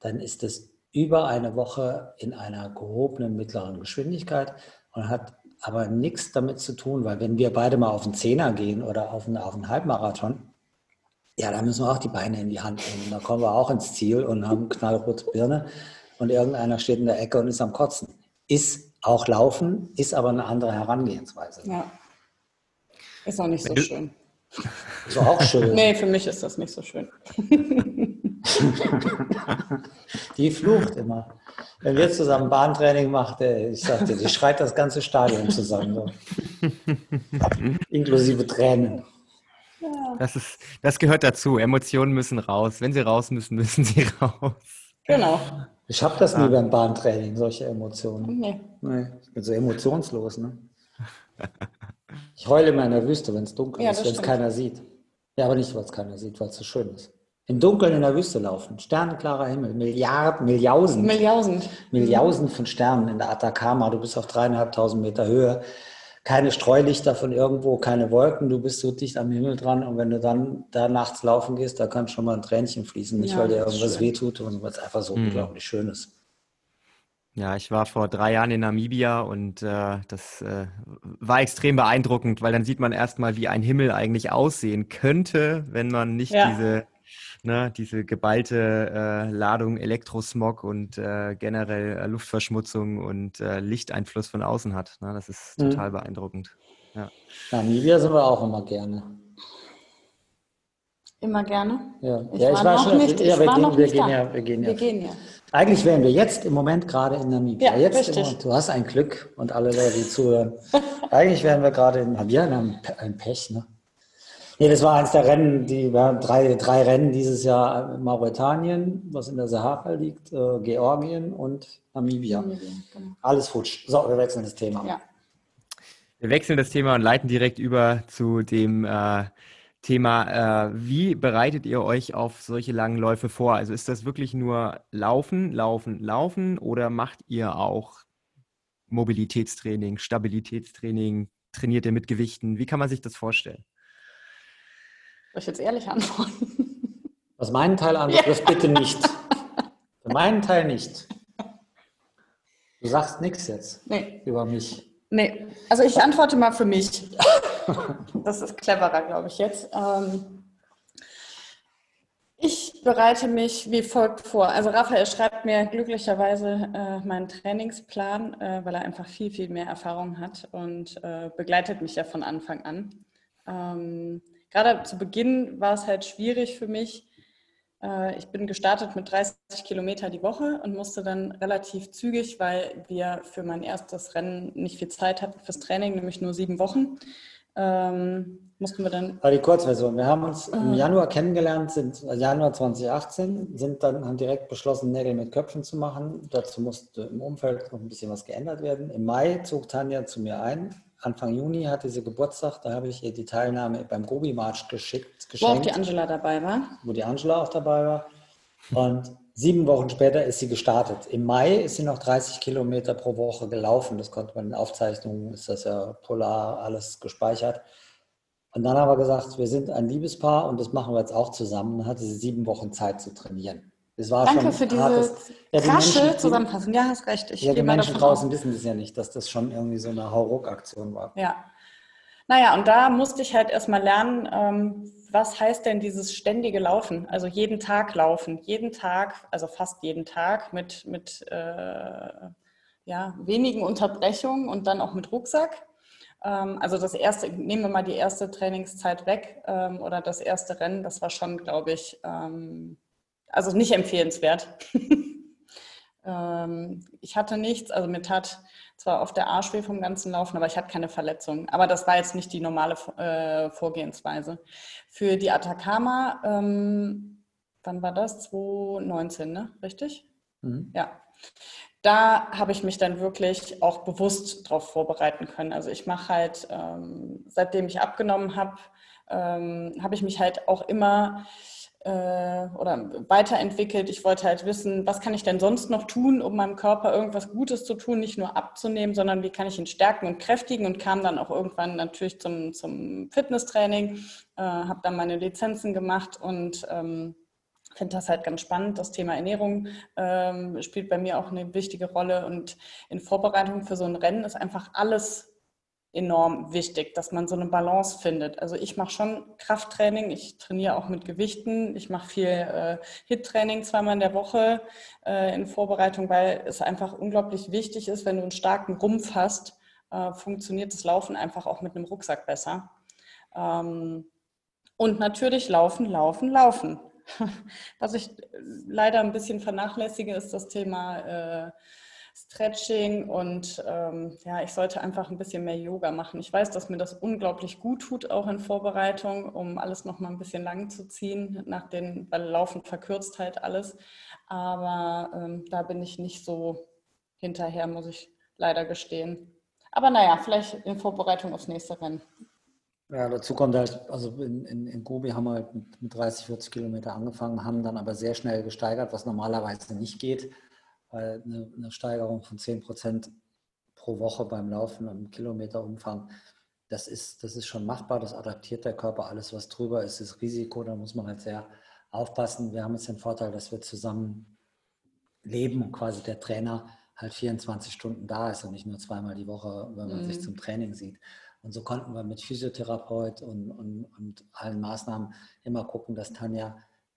dann ist es über eine Woche in einer gehobenen mittleren Geschwindigkeit und hat aber nichts damit zu tun, weil wenn wir beide mal auf einen Zehner gehen oder auf einen, auf einen Halbmarathon, ja, da müssen wir auch die Beine in die Hand nehmen. Da kommen wir auch ins Ziel und haben knallrote Birne und irgendeiner steht in der Ecke und ist am Kotzen. Ist auch Laufen, ist aber eine andere Herangehensweise. Ja. Ist auch nicht so schön. Ist auch schön. nee, für mich ist das nicht so schön. die flucht immer. Wenn wir zusammen Bahntraining machen, ich sagte, die schreit das ganze Stadion zusammen. So. Inklusive Tränen. Das, ist, das gehört dazu. Emotionen müssen raus. Wenn sie raus müssen, müssen sie raus. Genau. Ich habe das nie beim Bahntraining, solche Emotionen. Nee. nee. Ich bin so emotionslos, ne? Ich heule immer in der Wüste, wenn es dunkel ja, ist, wenn es keiner sieht. Ja, aber nicht, weil es keiner sieht, weil es so schön ist. Im Dunkeln in der Wüste laufen, sternenklarer Himmel, Milliarden, Milliausend. Milliausend. Milliausend von Sternen in der Atacama. Du bist auf dreieinhalbtausend Meter Höhe keine Streulichter von irgendwo, keine Wolken, du bist so dicht am Himmel dran und wenn du dann da nachts laufen gehst, da kann schon mal ein Tränchen fließen, nicht ja, weil dir irgendwas wehtut, sondern weil es einfach so mhm. unglaublich schön ist. Ja, ich war vor drei Jahren in Namibia und äh, das äh, war extrem beeindruckend, weil dann sieht man erstmal, wie ein Himmel eigentlich aussehen könnte, wenn man nicht ja. diese ne, diese geballte äh, Ladung Elektrosmog und äh, generell äh, Luftverschmutzung und äh, Lichteinfluss von außen hat. Ne? Das ist mhm. total mhm. beeindruckend. Ja. Namibia sind wir auch immer gerne. Immer gerne? Ja, ich, ja, ich war, war schon, nicht, ja, wir, gehen, wir, gehen ja, wir gehen ja. Wir gehen ja. Eigentlich wären wir jetzt im Moment gerade in Namibia. Ja, jetzt Moment, du hast ein Glück und alle Leute, die zuhören. Eigentlich wären wir gerade in Namibia, ein, ein Pech, ne? Nee, das war eines der Rennen, die wir haben drei, drei Rennen dieses Jahr in Mauretanien, was in der Sahara liegt, äh, Georgien und Namibia. Namibia genau. Alles futsch. So, wir wechseln das Thema. Ja. Wir wechseln das Thema und leiten direkt über zu dem äh, Thema, äh, wie bereitet ihr euch auf solche langen Läufe vor? Also ist das wirklich nur Laufen, Laufen, Laufen oder macht ihr auch Mobilitätstraining, Stabilitätstraining, trainiert ihr mit Gewichten? Wie kann man sich das vorstellen? Soll ich jetzt ehrlich antworten? Was meinen Teil anbetrifft, ja. bitte nicht. Für meinen Teil nicht. Du sagst nichts jetzt nee. über mich. Nee, also ich antworte mal für mich. Das ist cleverer, glaube ich jetzt. Ähm, ich bereite mich wie folgt vor. Also Raphael schreibt mir glücklicherweise äh, meinen Trainingsplan, äh, weil er einfach viel, viel mehr Erfahrung hat und äh, begleitet mich ja von Anfang an. Gerade zu Beginn war es halt schwierig für mich. Äh, ich bin gestartet mit 30 Kilometer die Woche und musste dann relativ zügig, weil wir für mein erstes Rennen nicht viel Zeit hatten fürs Training, nämlich nur sieben Wochen. Ähm, mussten wir dann. War die Kurzversion. Wir haben uns im Januar kennengelernt, sind äh, Januar 2018, sind dann haben direkt beschlossen, Nägel mit Köpfen zu machen. Dazu musste im Umfeld noch ein bisschen was geändert werden. Im Mai zog Tanja zu mir ein Anfang Juni hatte sie Geburtstag, da habe ich ihr die Teilnahme beim Gobi March geschickt. Geschenkt, wo auch die Angela dabei war. Wo die Angela auch dabei war. Und sieben Wochen später ist sie gestartet. Im Mai ist sie noch 30 Kilometer pro Woche gelaufen. Das konnte man in Aufzeichnungen, ist das ja polar alles gespeichert. Und dann haben wir gesagt, wir sind ein Liebespaar und das machen wir jetzt auch zusammen. Dann hatte sie sieben Wochen Zeit zu trainieren. Das war Danke für diese hartes, ja, die rasche Menschen, Zusammenfassung. Ja, hast recht. Ich ja, die Menschen draußen wissen das ja nicht, dass das schon irgendwie so eine Hauruck-Aktion war. Ja. Naja, und da musste ich halt erstmal lernen, ähm, was heißt denn dieses ständige Laufen? Also jeden Tag laufen, jeden Tag, also fast jeden Tag mit, mit äh, ja, wenigen Unterbrechungen und dann auch mit Rucksack. Ähm, also das erste, nehmen wir mal die erste Trainingszeit weg ähm, oder das erste Rennen, das war schon, glaube ich, ähm, also nicht empfehlenswert. ähm, ich hatte nichts, also mir tat zwar auf der Arsch weh vom ganzen Laufen, aber ich hatte keine Verletzungen. Aber das war jetzt nicht die normale äh, Vorgehensweise. Für die Atacama, ähm, wann war das? 2019, ne? Richtig? Mhm. Ja. Da habe ich mich dann wirklich auch bewusst darauf vorbereiten können. Also ich mache halt, ähm, seitdem ich abgenommen habe, ähm, habe ich mich halt auch immer oder weiterentwickelt. Ich wollte halt wissen, was kann ich denn sonst noch tun, um meinem Körper irgendwas Gutes zu tun, nicht nur abzunehmen, sondern wie kann ich ihn stärken und kräftigen und kam dann auch irgendwann natürlich zum, zum Fitnesstraining, äh, habe dann meine Lizenzen gemacht und ähm, finde das halt ganz spannend. Das Thema Ernährung ähm, spielt bei mir auch eine wichtige Rolle und in Vorbereitung für so ein Rennen ist einfach alles enorm wichtig, dass man so eine Balance findet. Also ich mache schon Krafttraining, ich trainiere auch mit Gewichten, ich mache viel äh, HIT-Training zweimal in der Woche äh, in Vorbereitung, weil es einfach unglaublich wichtig ist, wenn du einen starken Rumpf hast, äh, funktioniert das Laufen einfach auch mit einem Rucksack besser. Ähm, und natürlich laufen, laufen, laufen. Was ich leider ein bisschen vernachlässige, ist das Thema äh, Stretching und ähm, ja, ich sollte einfach ein bisschen mehr Yoga machen. Ich weiß, dass mir das unglaublich gut tut, auch in Vorbereitung, um alles noch mal ein bisschen lang zu ziehen, nach den, weil Laufen verkürzt halt alles. Aber ähm, da bin ich nicht so hinterher, muss ich leider gestehen. Aber naja, vielleicht in Vorbereitung aufs nächste Rennen. Ja, dazu kommt halt, also in, in, in Gobi haben wir halt mit 30, 40 Kilometer angefangen, haben dann aber sehr schnell gesteigert, was normalerweise nicht geht weil eine, eine Steigerung von 10 Prozent pro Woche beim Laufen im Kilometerumfang, das ist, das ist schon machbar, das adaptiert der Körper. Alles, was drüber ist, ist Risiko, da muss man halt sehr aufpassen. Wir haben jetzt den Vorteil, dass wir zusammen leben und quasi der Trainer halt 24 Stunden da ist und nicht nur zweimal die Woche, wenn man mhm. sich zum Training sieht. Und so konnten wir mit Physiotherapeut und, und, und allen Maßnahmen immer gucken, dass Tanja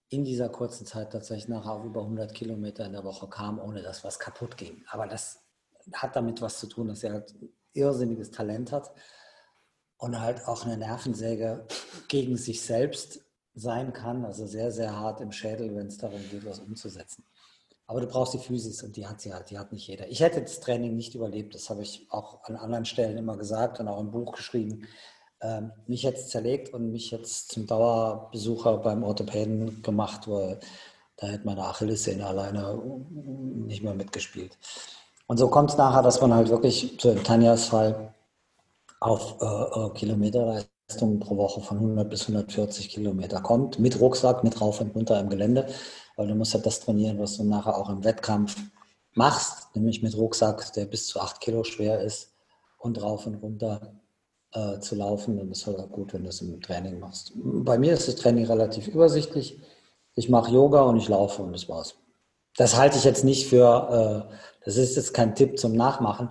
in dieser kurzen Zeit tatsächlich nachher auf über 100 Kilometer in der Woche kam, ohne dass was kaputt ging. Aber das hat damit was zu tun, dass er halt irrsinniges Talent hat und halt auch eine Nervensäge gegen sich selbst sein kann, also sehr, sehr hart im Schädel, wenn es darum geht, was umzusetzen. Aber du brauchst die Physis und die hat sie halt, die hat nicht jeder. Ich hätte das Training nicht überlebt, das habe ich auch an anderen Stellen immer gesagt und auch im Buch geschrieben ähm, mich jetzt zerlegt und mich jetzt zum Dauerbesucher beim Orthopäden gemacht, weil da hätte meine Achillessehne alleine nicht mehr mitgespielt. Und so kommt es nachher, dass man halt wirklich, so in Tanjas Fall, auf äh, äh, Kilometer Leistung pro Woche von 100 bis 140 Kilometer kommt, mit Rucksack, mit rauf und runter im Gelände, weil du musst ja das trainieren, was du nachher auch im Wettkampf machst, nämlich mit Rucksack, der bis zu 8 Kilo schwer ist und rauf und runter äh, zu laufen. Das ist halt gut, wenn du es im Training machst. Bei mir ist das Training relativ übersichtlich. Ich mache Yoga und ich laufe und das war's. Das halte ich jetzt nicht für, äh, das ist jetzt kein Tipp zum Nachmachen.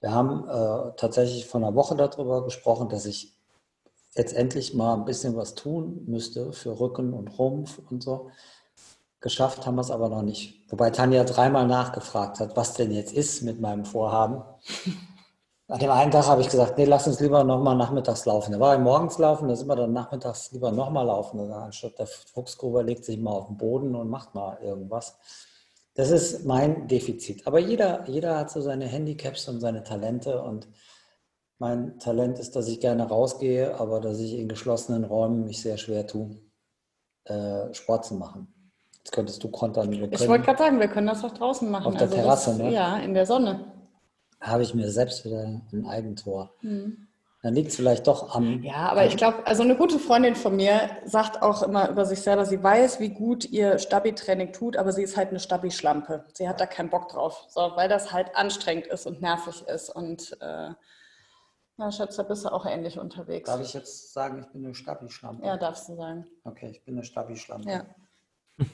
Wir haben äh, tatsächlich vor einer Woche darüber gesprochen, dass ich jetzt endlich mal ein bisschen was tun müsste für Rücken und Rumpf und so. Geschafft haben wir es aber noch nicht. Wobei Tanja dreimal nachgefragt hat, was denn jetzt ist mit meinem Vorhaben. An dem einen Tag habe ich gesagt, nee, lass uns lieber nochmal nachmittags laufen. Da war ich morgens laufen, da sind wir dann nachmittags lieber nochmal laufen. Anstatt der Fuchsgruber legt sich mal auf den Boden und macht mal irgendwas. Das ist mein Defizit. Aber jeder, jeder hat so seine Handicaps und seine Talente. Und mein Talent ist, dass ich gerne rausgehe, aber dass ich in geschlossenen Räumen mich sehr schwer tue, äh, Sport zu machen. Jetzt könntest du kontern. ich wollte gerade sagen, wir können das auch draußen machen. Auf der also Terrasse, das, ne? Ja, in der Sonne. Habe ich mir selbst wieder ein Eigentor. Mhm. Dann liegt es vielleicht doch am. Ja, aber ich glaube, also eine gute Freundin von mir sagt auch immer über sich selber, sie weiß, wie gut ihr Stabi-Training tut, aber sie ist halt eine Stabi-Schlampe. Sie hat da keinen Bock drauf, so, weil das halt anstrengend ist und nervig ist. Und äh, ja, Schatz, da bist du auch ähnlich unterwegs. Darf ich jetzt sagen, ich bin eine Stabi-Schlampe? Ja, darfst du sagen. Okay, ich bin eine Stabi-Schlampe. Ja.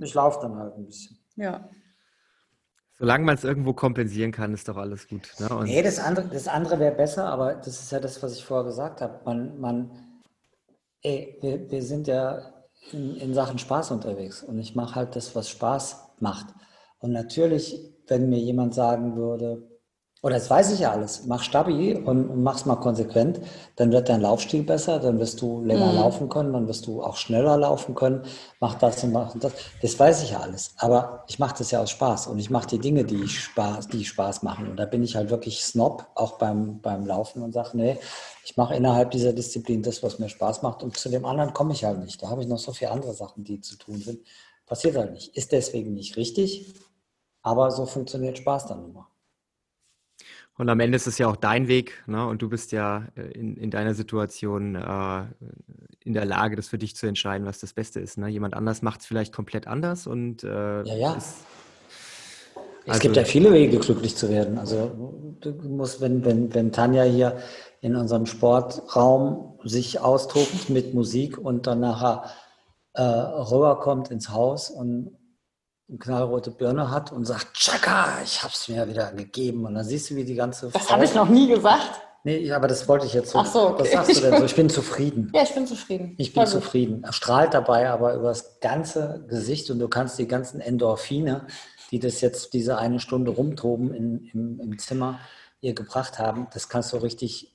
ich laufe dann halt ein bisschen. Ja. Solange man es irgendwo kompensieren kann, ist doch alles gut. Ne? Und nee, das andere, das andere wäre besser, aber das ist ja das, was ich vorher gesagt habe. Man, man, ey, wir, wir sind ja in, in Sachen Spaß unterwegs und ich mache halt das, was Spaß macht. Und natürlich, wenn mir jemand sagen würde, oder das weiß ich ja alles. Mach Stabi und, und mach's mal konsequent. Dann wird dein Laufstil besser, dann wirst du länger mhm. laufen können, dann wirst du auch schneller laufen können. Mach das und mach das. Das weiß ich ja alles. Aber ich mache das ja aus Spaß und ich mache die Dinge, die ich Spaß, die Spaß machen. Und da bin ich halt wirklich Snob, auch beim, beim Laufen und sage, nee, ich mache innerhalb dieser Disziplin das, was mir Spaß macht. Und zu dem anderen komme ich halt nicht. Da habe ich noch so viele andere Sachen, die zu tun sind. Passiert halt nicht. Ist deswegen nicht richtig, aber so funktioniert Spaß dann immer. Und am Ende ist es ja auch dein Weg, ne? Und du bist ja äh, in, in deiner Situation äh, in der Lage, das für dich zu entscheiden, was das Beste ist. Ne? Jemand anders macht es vielleicht komplett anders und äh, ja, ja. Ist, es also, gibt ja viele Wege, glücklich zu werden. Also du musst, wenn, wenn, wenn Tanja hier in unserem Sportraum sich austobt mit Musik und dann nachher äh, rüberkommt ins Haus und eine knallrote Birne hat und sagt, Chaka, ich hab's mir wieder gegeben. Und dann siehst du, wie die ganze Das habe ich noch nie gesagt. Nee, aber das wollte ich jetzt so. Ach so, okay. Was sagst du denn so? Ich bin zufrieden. Ja, ich bin zufrieden. Ich bin Voll zufrieden. Er strahlt dabei aber über das ganze Gesicht und du kannst die ganzen Endorphine, die das jetzt diese eine Stunde rumtoben in, im, im Zimmer ihr gebracht haben, das kannst du richtig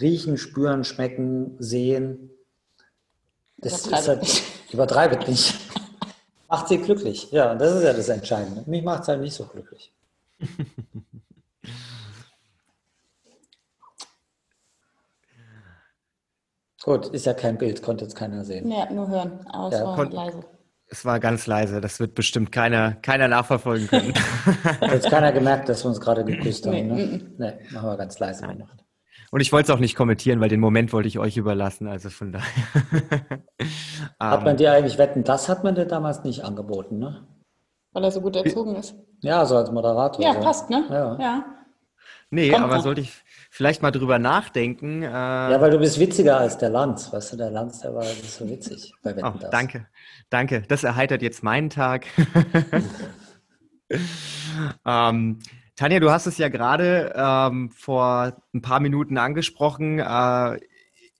riechen, spüren, schmecken, sehen. Das übertreibe ist halt, übertreibe nicht. Macht sie glücklich. Ja, das ist ja das Entscheidende. Mich macht es halt nicht so glücklich. Gut, ist ja kein Bild, konnte jetzt keiner sehen. Ja, nur hören, aber es ja, war leise. Es war ganz leise, das wird bestimmt keiner, keiner nachverfolgen können. Hat jetzt keiner gemerkt, dass wir uns gerade geküsst haben. Nee, ne? nee, machen wir ganz leise. Nein. Und ich wollte es auch nicht kommentieren, weil den Moment wollte ich euch überlassen. Also von daher. hat man dir eigentlich Wetten, das hat man dir damals nicht angeboten, ne? Weil er so gut erzogen ist. Ja, so als Moderator. Ja, so. passt, ne? Ja. ja. Nee, Kommt aber noch. sollte ich vielleicht mal drüber nachdenken. Äh, ja, weil du bist witziger als der Lanz. Weißt du, der Lanz, der war nicht so witzig bei Wetten, oh, das. Danke, danke. Das erheitert jetzt meinen Tag. ähm, Tanja, du hast es ja gerade ähm, vor ein paar Minuten angesprochen. Äh,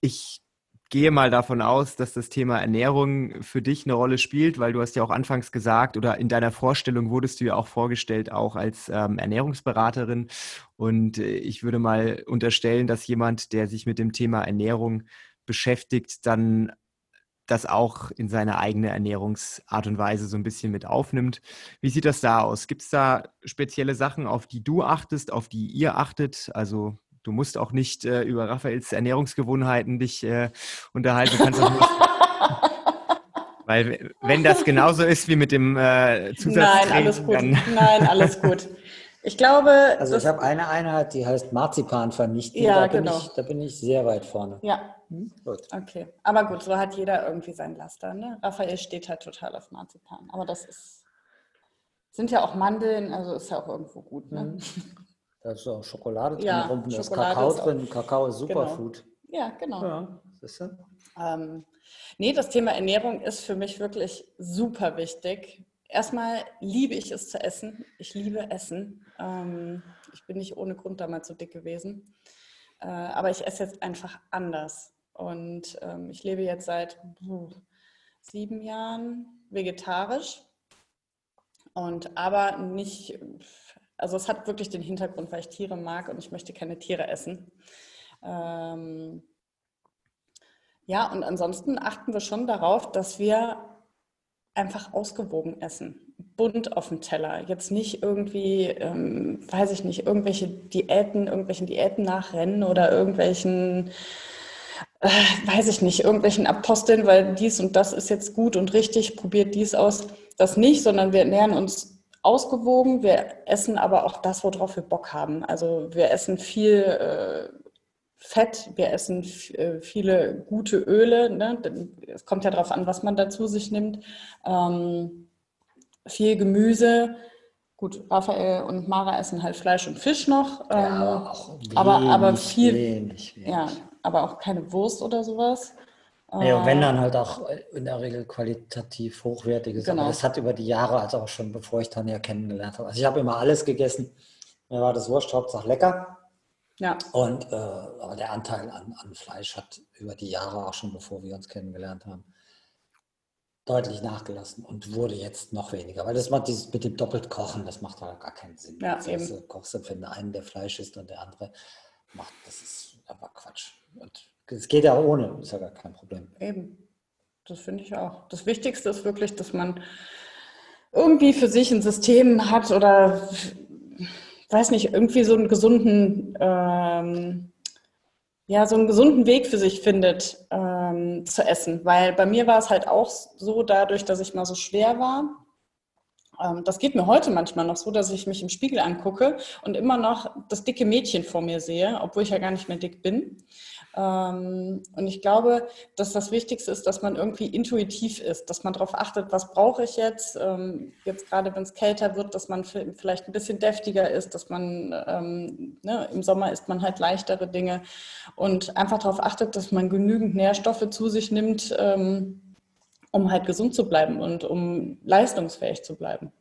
ich gehe mal davon aus, dass das Thema Ernährung für dich eine Rolle spielt, weil du hast ja auch anfangs gesagt oder in deiner Vorstellung wurdest du ja auch vorgestellt, auch als ähm, Ernährungsberaterin. Und äh, ich würde mal unterstellen, dass jemand, der sich mit dem Thema Ernährung beschäftigt, dann das auch in seine eigene Ernährungsart und Weise so ein bisschen mit aufnimmt. Wie sieht das da aus? Gibt es da spezielle Sachen, auf die du achtest, auf die ihr achtet? Also du musst auch nicht äh, über Raphaels Ernährungsgewohnheiten dich äh, unterhalten. Kannst auch nur, weil wenn das genauso ist wie mit dem äh, Zusatztraining, Nein, alles gut. Nein, alles gut. Ich glaube. Also ich habe eine Einheit, die heißt Marzipan vernichten. Ja, da bin genau. Ich, da bin ich sehr weit vorne. Ja. Hm? Gut. Okay. Aber gut, so hat jeder irgendwie sein Laster. Ne? Raphael steht halt total auf Marzipan. Aber das ist. Sind ja auch Mandeln, also ist ja auch irgendwo gut. Ne? Mhm. Da ist auch Schokolade drin, Ja, rum, da ist Kakao ist drin. Kakao ist Superfood. Ja, genau. Ja, siehst du? Ähm, nee, das Thema Ernährung ist für mich wirklich super wichtig. Erstmal liebe ich es zu essen. Ich liebe Essen. Ähm, ich bin nicht ohne Grund damals so dick gewesen. Äh, aber ich esse jetzt einfach anders. Und ähm, ich lebe jetzt seit puh, sieben Jahren vegetarisch. Und aber nicht, also es hat wirklich den Hintergrund, weil ich Tiere mag und ich möchte keine Tiere essen. Ähm, ja, und ansonsten achten wir schon darauf, dass wir einfach ausgewogen essen. Bunt auf dem Teller. Jetzt nicht irgendwie, ähm, weiß ich nicht, irgendwelche Diäten, irgendwelchen Diäten nachrennen oder irgendwelchen, äh, weiß ich nicht, irgendwelchen Aposteln, weil dies und das ist jetzt gut und richtig, probiert dies aus. Das nicht, sondern wir ernähren uns ausgewogen. Wir essen aber auch das, worauf wir Bock haben. Also wir essen viel äh, Fett, wir essen äh, viele gute Öle. Ne? Es kommt ja darauf an, was man dazu sich nimmt. Ähm, viel Gemüse. Gut, Raphael und Mara essen halt Fleisch und Fisch noch. Ja, ähm, aber auch aber- aber wenig, viel- Wenig, wenig. ja, aber auch keine Wurst oder sowas. Ja, und wenn Äh, dann halt auch in der Regel qualitativ hochwertiges. Genau. Aber das hat über die Jahre, also auch schon bevor ich Tanja kennengelernt habe. Also ich habe immer alles gegessen. Mir war das Wurst Hauptsache lecker. Ja, Und äh, aber der Anteil an, an Fleisch hat über die Jahre, auch schon bevor wir uns kennengelernt haben, deutlich nachgelassen und wurde jetzt noch weniger. Weil das macht dieses mit dem doppelt Kochen, das macht halt gar keinen Sinn. Ja, also, eben. also kochst du für den einen, der Fleisch isst und der andere macht, das ist aber Quatsch. Es geht ja ohne, ist ja gar kein Problem. eben. Das finde ich auch. Das Wichtigste ist wirklich, dass man irgendwie für sich ein System hat oder weiß nicht, irgendwie so einen gesunden, ähm, ja, so einen gesunden Weg für sich findet ähm, zu essen. Weil bei mir war es halt auch so, dadurch, dass ich mal so schwer war. Ähm, das geht mir heute manchmal noch so, dass ich mich im Spiegel angucke und immer noch das dicke Mädchen vor mir sehe, obwohl ich ja gar nicht mehr dick bin. Ähm, und ich glaube, dass das Wichtigste ist, dass man irgendwie intuitiv ist, dass man darauf achtet, was brauche ich jetzt. Ähm, jetzt gerade, wenn es kälter wird, dass man vi- vielleicht ein bisschen deftiger ist, dass man ähm, ne, im Sommer isst man halt leichtere Dinge und einfach darauf achtet, dass man genügend Nährstoffe zu sich nimmt, um halt gesund zu bleiben und um leistungsfähig zu bleiben.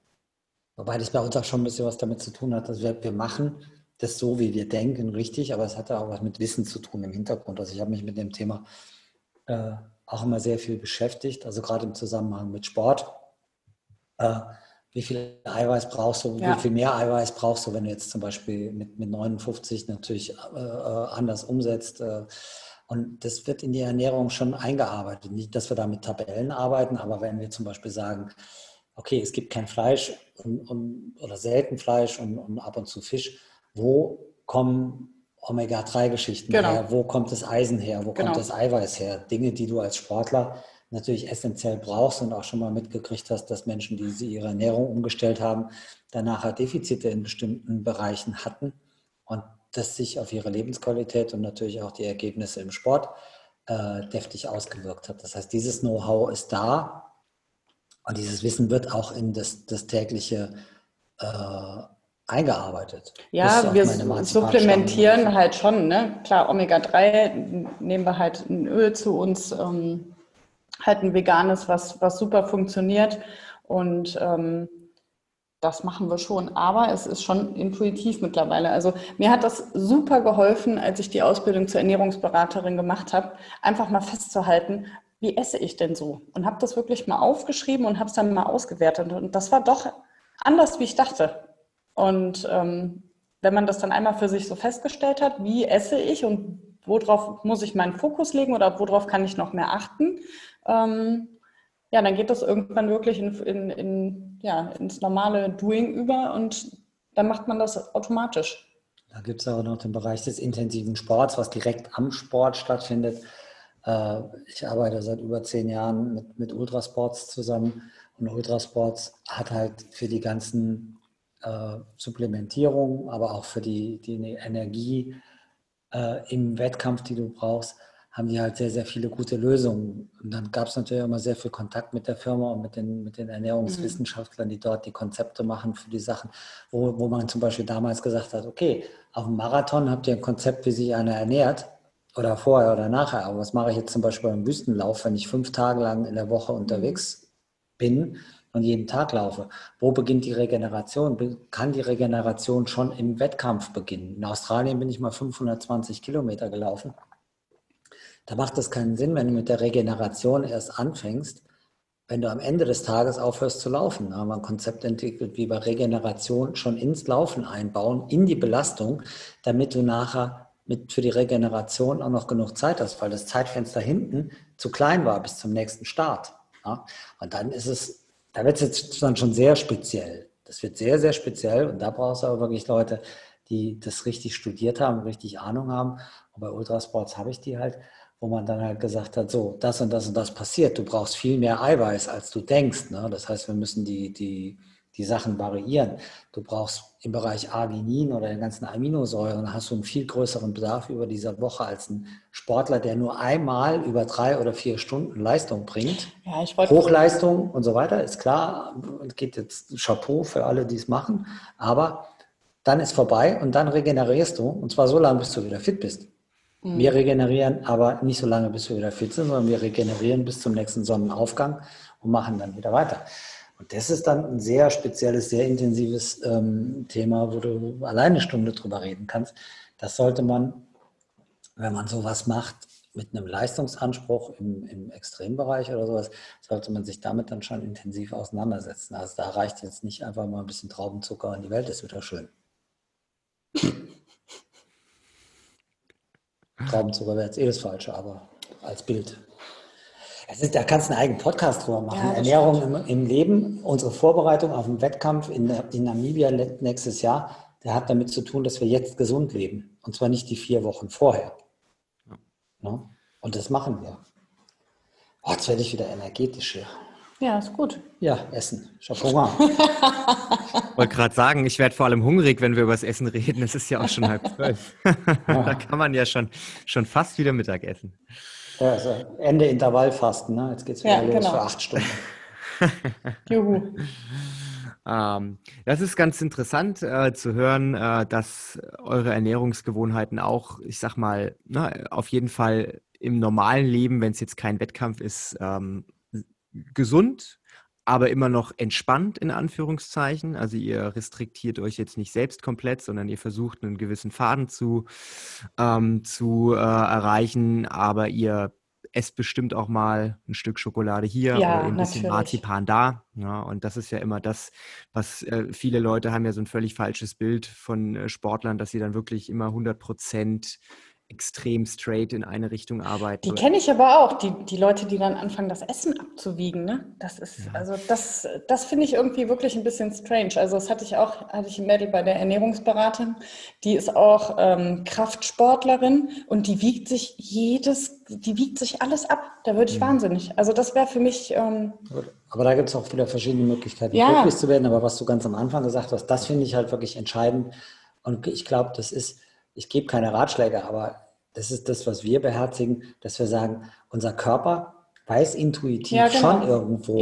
Wobei das bei uns auch schon ein bisschen was damit zu tun hat, dass wir, wir machen das so, wie wir denken, richtig, aber es hat ja auch was mit Wissen zu tun im Hintergrund. Also ich habe mich mit dem Thema äh, auch immer sehr viel beschäftigt, also gerade im Zusammenhang mit Sport. Äh, wie viel Eiweiß brauchst du, Ja. wie viel mehr Eiweiß brauchst du, wenn du jetzt zum Beispiel mit, mit 59 natürlich äh, äh, anders umsetzt. Äh, und das wird in die Ernährung schon eingearbeitet. Nicht, dass wir da mit Tabellen arbeiten, aber wenn wir zum Beispiel sagen, okay, es gibt kein Fleisch und, und, oder selten Fleisch und, und ab und zu Fisch, wo kommen Omega-3-Geschichten Genau. her? Wo kommt das Eisen her? Wo Genau. kommt das Eiweiß her? Dinge, die du als Sportler natürlich essentiell brauchst und auch schon mal mitgekriegt hast, dass Menschen, die sie ihre Ernährung umgestellt haben, danach Defizite in bestimmten Bereichen hatten und das sich auf ihre Lebensqualität und natürlich auch die Ergebnisse im Sport äh, deftig ausgewirkt hat. Das heißt, dieses Know-how ist da und dieses Wissen wird auch in das, das tägliche äh, eingearbeitet. Ja, wir supplementieren halt schon. Ne? Klar, Omega-3 nehmen wir halt ein Öl zu uns, ähm, halt ein veganes, was, was super funktioniert. Und ähm, das machen wir schon. Aber es ist schon intuitiv mittlerweile. Also mir hat das super geholfen, als ich die Ausbildung zur Ernährungsberaterin gemacht habe, einfach mal festzuhalten, wie esse ich denn so? Und habe das wirklich mal aufgeschrieben und habe es dann mal ausgewertet. Und das war doch anders, wie ich dachte. Und ähm, wenn man das dann einmal für sich so festgestellt hat, wie esse ich und worauf muss ich meinen Fokus legen oder worauf kann ich noch mehr achten, ähm, ja, dann geht das irgendwann wirklich in, in, in, ja, ins normale Doing über und dann macht man das automatisch. Da gibt es auch noch den Bereich des intensiven Sports, was direkt am Sport stattfindet. Äh, Ich arbeite seit über zehn Jahren mit, mit Ultrasports zusammen und Ultrasports hat halt für die ganzen äh, Supplementierung, aber auch für die, die Energie äh, im Wettkampf, die du brauchst, haben die halt sehr, sehr viele gute Lösungen. Und dann gab es natürlich immer sehr viel Kontakt mit der Firma und mit den, mit den Ernährungswissenschaftlern, die dort die Konzepte machen für die Sachen, wo, wo man zum Beispiel damals gesagt hat, okay, auf dem Marathon habt ihr ein Konzept, wie sich einer ernährt, oder vorher oder nachher. Aber was mache ich jetzt zum Beispiel beim Wüstenlauf, wenn ich fünf Tage lang in der Woche unterwegs bin und jeden Tag laufe? Wo beginnt die Regeneration? Kann die Regeneration schon im Wettkampf beginnen? In Australien bin ich mal 520 Kilometer gelaufen da macht es keinen Sinn, wenn du mit der Regeneration erst anfängst, wenn du am Ende des Tages aufhörst zu laufen. Da haben wir ein Konzept entwickelt, wie wir Regeneration schon ins Laufen einbauen, in die Belastung, damit du nachher mit, für die Regeneration auch noch genug Zeit hast, weil das Zeitfenster hinten zu klein war bis zum nächsten Start. Ja? Und dann ist es, da wird es jetzt dann schon sehr speziell. Das wird sehr, sehr speziell und da brauchst du aber wirklich Leute, die das richtig studiert haben, richtig Ahnung haben. Und bei Ultrasports habe ich die halt wo man dann halt gesagt hat, so, das und das und das passiert. Du brauchst viel mehr Eiweiß, als du denkst. Ne? Das heißt, wir müssen die, die, die Sachen variieren. Du brauchst im Bereich Arginin oder den ganzen Aminosäuren, hast du einen viel größeren Bedarf über diese Woche als ein Sportler, der nur einmal über drei oder vier Stunden Leistung bringt. Ja, Hochleistung und so weiter, ist klar. Es geht jetzt Chapeau für alle, die es machen. Aber dann ist vorbei und dann regenerierst du. Und zwar so lange, bis du wieder fit bist. Mhm. Wir regenerieren aber nicht so lange, bis wir wieder fit sind, sondern wir regenerieren bis zum nächsten Sonnenaufgang und machen dann wieder weiter. Und das ist dann ein sehr spezielles, sehr intensives ähm, Thema, wo du alleine eine Stunde drüber reden kannst. Das sollte man, wenn man sowas macht, mit einem Leistungsanspruch im, im Extrembereich oder sowas, sollte man sich damit dann schon intensiv auseinandersetzen. Also da reicht jetzt nicht einfach mal ein bisschen Traubenzucker und die Welt ist wieder schön. Traubenzucker wäre jetzt eh das Falsche, aber als Bild. Ist, da kannst du einen eigenen Podcast drüber machen. Ja, Ernährung im, im, Leben, unsere Vorbereitung auf den Wettkampf in, in Namibia nächstes Jahr, der hat damit zu tun, dass wir jetzt gesund leben. Und zwar nicht die vier Wochen vorher. Ja. Ne? Und das machen wir. Oh, jetzt werde ich wieder energetisch hier. Ja, ist gut. Ja, Essen. Ich habe Hunger. Ich wollte gerade sagen, ich werde vor allem hungrig, wenn wir über das Essen reden. Es ist ja auch schon halb zwölf. da kann man ja schon, schon fast wieder Mittag essen. Ja, also Ende Intervallfasten. Ne? Jetzt geht es wieder ja, los genau. für acht Stunden. Juhu. Ähm, das ist ganz interessant äh, zu hören, äh, dass eure Ernährungsgewohnheiten auch, ich sag mal, na, ne, auf jeden Fall im normalen Leben, wenn es jetzt kein Wettkampf ist, ähm, gesund, aber immer noch entspannt in Anführungszeichen. Also ihr restriktiert euch jetzt nicht selbst komplett, sondern ihr versucht einen gewissen Faden zu, ähm, zu äh, erreichen, aber ihr esst bestimmt auch mal ein Stück Schokolade hier ja, oder ein bisschen natürlich. Marzipan da. Ja, und das ist ja immer das, was äh, viele Leute haben ja so ein völlig falsches Bild von äh, Sportlern, dass sie dann wirklich immer 100 Prozent extrem straight in eine Richtung arbeiten. Die kenne ich aber auch, die, die Leute, die dann anfangen, das Essen abzuwiegen. Ne? Das ist, ja. also das, das finde ich irgendwie wirklich ein bisschen strange. Also das hatte ich auch, hatte ich ein Mädel bei der Ernährungsberatung, die ist auch ähm, Kraftsportlerin und die wiegt sich jedes, die wiegt sich alles ab. Da würde ich mhm. wahnsinnig. Also das wäre für mich. Ähm, aber da gibt es auch wieder verschiedene Möglichkeiten, ja. glücklich zu werden. Aber was du ganz am Anfang gesagt hast, das finde ich halt wirklich entscheidend. Und ich glaube, das ist ich gebe keine Ratschläge, aber das ist das, was wir beherzigen, dass wir sagen, unser Körper weiß intuitiv ja, genau. schon irgendwo,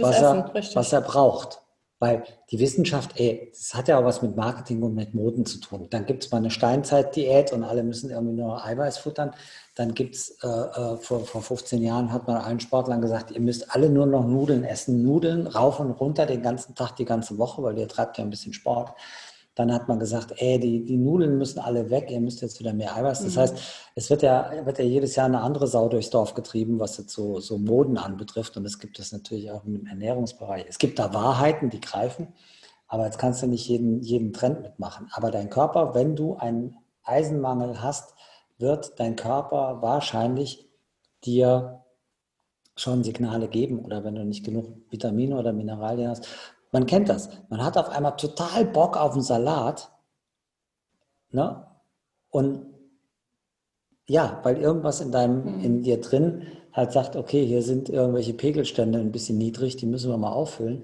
was er, was er braucht. Weil die Wissenschaft, ey, das hat ja auch was mit Marketing und mit Moden zu tun. Dann gibt es mal eine Steinzeit-Diät und alle müssen irgendwie nur Eiweiß futtern. Dann gibt es, äh, äh, vor, vor 15 Jahren hat man allen Sportlern gesagt, ihr müsst alle nur noch Nudeln essen. Nudeln rauf und runter den ganzen Tag, die ganze Woche, weil ihr treibt ja ein bisschen Sport. Dann hat man gesagt, ey, die, die Nudeln müssen alle weg, ihr müsst jetzt wieder mehr Eiweiß. Das mhm. heißt, es wird ja, wird ja jedes Jahr eine andere Sau durchs Dorf getrieben, was jetzt so, so Moden anbetrifft. Und es gibt es natürlich auch im Ernährungsbereich. Es gibt da Wahrheiten, die greifen, aber jetzt kannst du nicht jeden, jeden Trend mitmachen. Aber dein Körper, wenn du einen Eisenmangel hast, wird dein Körper wahrscheinlich dir schon Signale geben oder wenn du nicht genug Vitamine oder Mineralien hast, man kennt das. Man hat auf einmal total Bock auf einen Salat. Ne? Und ja, weil irgendwas in deinem, mhm. in dir drin halt sagt, okay, hier sind irgendwelche Pegelstände ein bisschen niedrig, die müssen wir mal auffüllen.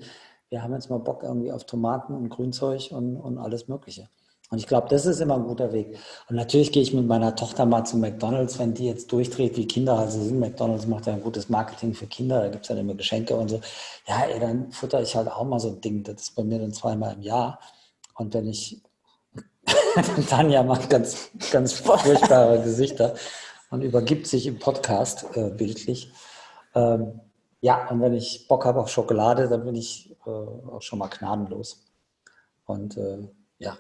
wir haben jetzt mal Bock irgendwie auf Tomaten und Grünzeug und, und alles Mögliche. Und ich glaube, das ist immer ein guter Weg. Und natürlich gehe ich mit meiner Tochter mal zu McDonalds, wenn die jetzt durchdreht, wie Kinder also sind. McDonalds macht ja ein gutes Marketing für Kinder, da gibt es dann immer Geschenke und so. Ja, ey, dann futter ich halt auch mal so ein Ding. Das ist bei mir dann zweimal im Jahr. Und wenn ich, Tanja macht ganz, ganz furchtbare Gesichter und übergibt sich im Podcast äh, bildlich. Ähm, ja, und wenn ich Bock habe auf Schokolade, dann bin ich äh, auch schon mal gnadenlos. Und äh, ja,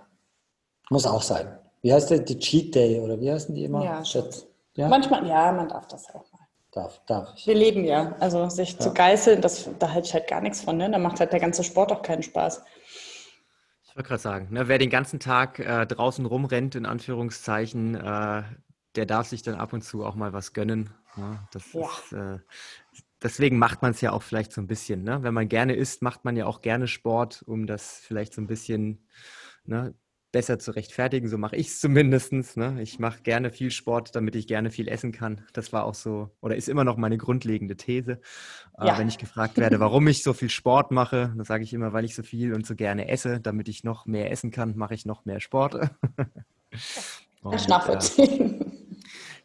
muss auch sein. Wie heißt der? Die Cheat Day oder wie heißen die immer? Ja, ja? Manchmal, ja, man darf das auch mal. Darf, darf ich. Wir leben ja. Also sich ja. zu geißeln, das, da halte ich halt gar nichts von. Ne? Da macht halt der ganze Sport auch keinen Spaß. Ich wollte gerade sagen, ne, wer den ganzen Tag äh, draußen rumrennt, in Anführungszeichen, äh, der darf sich dann ab und zu auch mal was gönnen. Ne? Das ja. ist, äh, deswegen macht man es ja auch vielleicht so ein bisschen. Ne? Wenn man gerne isst, macht man ja auch gerne Sport, um das vielleicht so ein bisschen ne, besser zu rechtfertigen. So mache ich es zumindest. Ne? Ich mache gerne viel Sport, damit ich gerne viel essen kann. Das war auch so oder ist immer noch meine grundlegende These. Äh, ja. Äh, wenn ich gefragt werde, warum ich so viel Sport mache, dann sage ich immer, weil ich so viel und so gerne esse. Damit ich noch mehr essen kann, mache ich noch mehr Sport. und. Äh,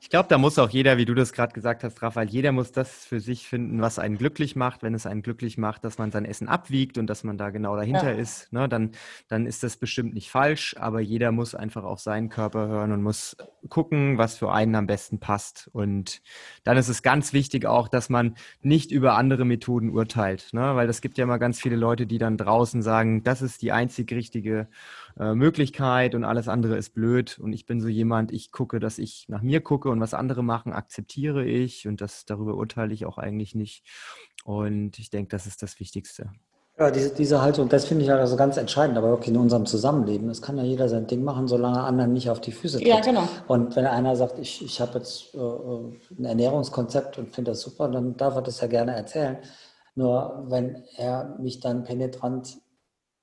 ich glaube, da muss auch jeder, wie du das gerade gesagt hast, Raphael, jeder muss das für sich finden, was einen glücklich macht. Wenn es einen glücklich macht, dass man sein Essen abwiegt und dass man da genau dahinter ja. ist, ne, dann, dann ist das bestimmt nicht falsch. Aber jeder muss einfach auf seinen Körper hören und muss gucken, was für einen am besten passt. Und dann ist es ganz wichtig auch, dass man nicht über andere Methoden urteilt, ne? weil es gibt ja immer ganz viele Leute, die dann draußen sagen, das ist die einzig richtige äh, Möglichkeit und alles andere ist blöd. Und ich bin so jemand, ich gucke, dass ich nach mir gucke und was andere machen, akzeptiere ich und das darüber urteile ich auch eigentlich nicht. Und ich denke, das ist das Wichtigste. Ja, diese, diese Haltung, das finde ich halt also ganz entscheidend, aber wirklich in unserem Zusammenleben. Es kann ja jeder sein Ding machen, solange anderen nicht auf die Füße tritt. Ja, genau. Und wenn einer sagt, ich, ich habe jetzt äh, ein Ernährungskonzept und finde das super, dann darf er das ja gerne erzählen. Nur wenn er mich dann penetrant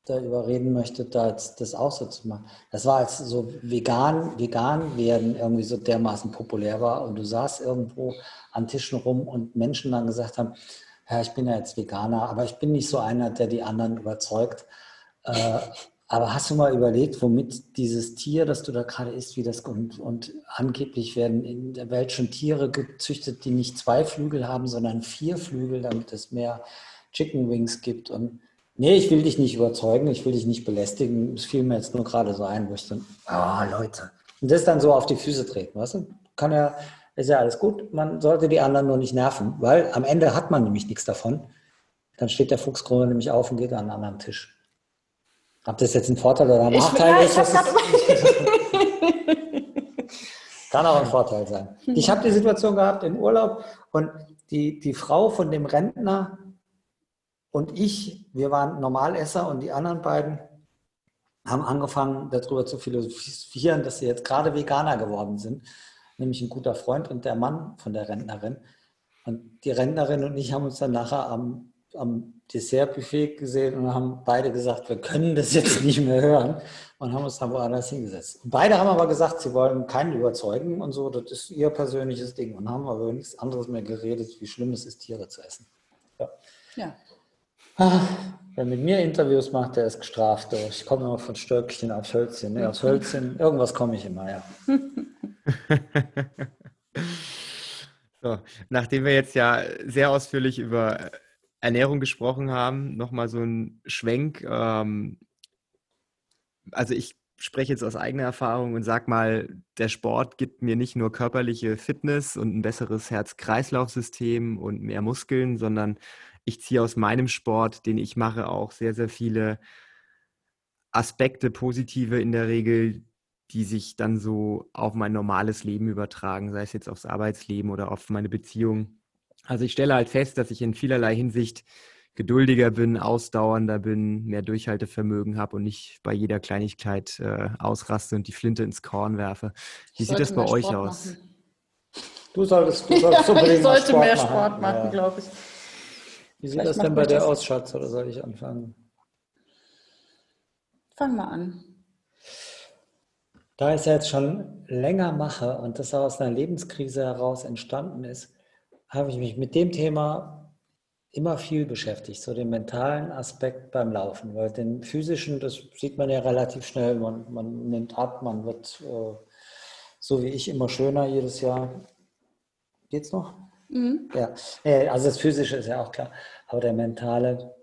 da überreden möchte, da jetzt das auch so zu machen. Das war, als so vegan, vegan werden irgendwie so dermaßen populär war und du saßt irgendwo an Tischen rum und Menschen dann gesagt haben, ja, ich bin ja jetzt Veganer, aber ich bin nicht so einer, der die anderen überzeugt. Äh, aber hast du mal überlegt, womit dieses Tier, das du da gerade isst, wie das und, und angeblich werden in der Welt schon Tiere gezüchtet, die nicht zwei Flügel haben, sondern vier Flügel, damit es mehr Chicken Wings gibt und Nee, ich will dich nicht überzeugen, ich will dich nicht belästigen. Es fiel mir jetzt nur gerade so ein, wo ich dann, ah, oh, Leute. Und das dann so auf die Füße treten, weißt du? Kann ja, ist ja alles gut. Man sollte die anderen nur nicht nerven, weil am Ende hat man nämlich nichts davon. Dann steht der Fuchskrone nämlich auf und geht an einen anderen Tisch. Ob das jetzt ein Vorteil oder ein Nachteil ist, das ist kann auch ein Vorteil sein. Ich habe die Situation gehabt im Urlaub und die, die Frau von dem Rentner, und ich, wir waren Normalesser und die anderen beiden haben angefangen, darüber zu philosophieren, dass sie jetzt gerade Veganer geworden sind. Nämlich ein guter Freund und der Mann von der Rentnerin. Und die Rentnerin und ich haben uns dann nachher am, am Dessertbuffet gesehen und haben beide gesagt, wir können das jetzt nicht mehr hören und haben uns dann woanders hingesetzt. Und beide haben aber gesagt, sie wollen keinen überzeugen und so, das ist ihr persönliches Ding und haben aber nichts anderes mehr geredet, wie schlimm es ist, Tiere zu essen. Ja. ja. Wer mit mir Interviews macht, der ist gestraft. Ich komme immer von Stöckchen auf Hölzchen. Ne? Aus Hölzchen, irgendwas komme ich immer, ja. so, nachdem wir jetzt ja sehr ausführlich über Ernährung gesprochen haben, nochmal so ein Schwenk. Ähm, also ich spreche jetzt aus eigener Erfahrung und sage mal, der Sport gibt mir nicht nur körperliche Fitness und ein besseres Herz-Kreislauf-System und mehr Muskeln, sondern ich ziehe aus meinem Sport, den ich mache, auch sehr, sehr viele Aspekte, positive in der Regel, die sich dann so auf mein normales Leben übertragen, sei es jetzt aufs Arbeitsleben oder auf meine Beziehung. Also ich stelle halt fest, dass ich in vielerlei Hinsicht geduldiger bin, ausdauernder bin, mehr Durchhaltevermögen habe und nicht bei jeder Kleinigkeit äh, ausraste und die Flinte ins Korn werfe. Wie sieht das bei euch Sport aus? Machen. Du solltest, du solltest ja, ich sollte Sport mehr Sport machen, ja. glaube ich. Wie sieht Vielleicht das denn bei dir aus, Schatz, oder soll ich anfangen? Fang mal an. Da ich es ja jetzt schon länger mache und das aus einer Lebenskrise heraus entstanden ist, habe ich mich mit dem Thema immer viel beschäftigt, so den mentalen Aspekt beim Laufen, weil den physischen, das sieht man ja relativ schnell, man, man nimmt ab, man wird äh, so wie ich immer schöner jedes Jahr. Geht's noch? Mhm. Ja, also das physische ist ja auch klar, aber der mentale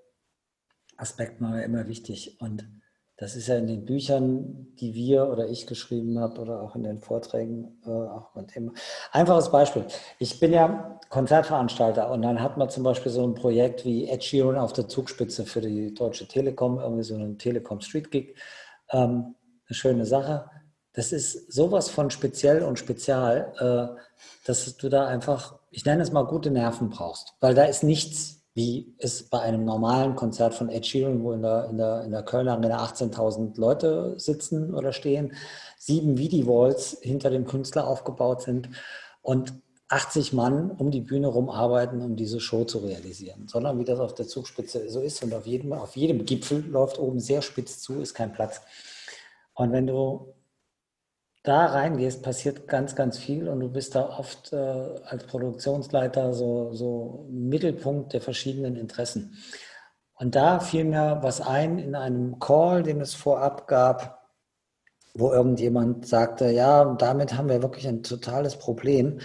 Aspekt war ja immer wichtig und das ist ja in den Büchern, die wir oder ich geschrieben habe oder auch in den Vorträgen äh, auch ein Thema. Einfaches Beispiel. Ich bin ja Konzertveranstalter und dann hat man zum Beispiel so ein Projekt wie Ed Sheeran auf der Zugspitze für die Deutsche Telekom, irgendwie so einen Telekom Street Gig. Ähm, eine schöne Sache. Das ist sowas von speziell und spezial, äh, dass du da einfach, ich nenne es mal, gute Nerven brauchst, weil da ist nichts wie es bei einem normalen Konzert von Ed Sheeran, wo in der, in der, in der Kölner Arena 18.000 Leute sitzen oder stehen, sieben Vidi-Walls hinter dem Künstler aufgebaut sind und 80 Mann um die Bühne rum arbeiten, um diese Show zu realisieren, sondern wie das auf der Zugspitze so ist und auf jedem, auf jedem Gipfel läuft oben sehr spitz zu, ist kein Platz. Und wenn du da reingehst, passiert ganz, ganz viel und du bist da oft äh, als Produktionsleiter so, so Mittelpunkt der verschiedenen Interessen. Und da fiel mir was ein in einem Call, den es vorab gab, wo irgendjemand sagte, ja, damit haben wir wirklich ein totales Problem.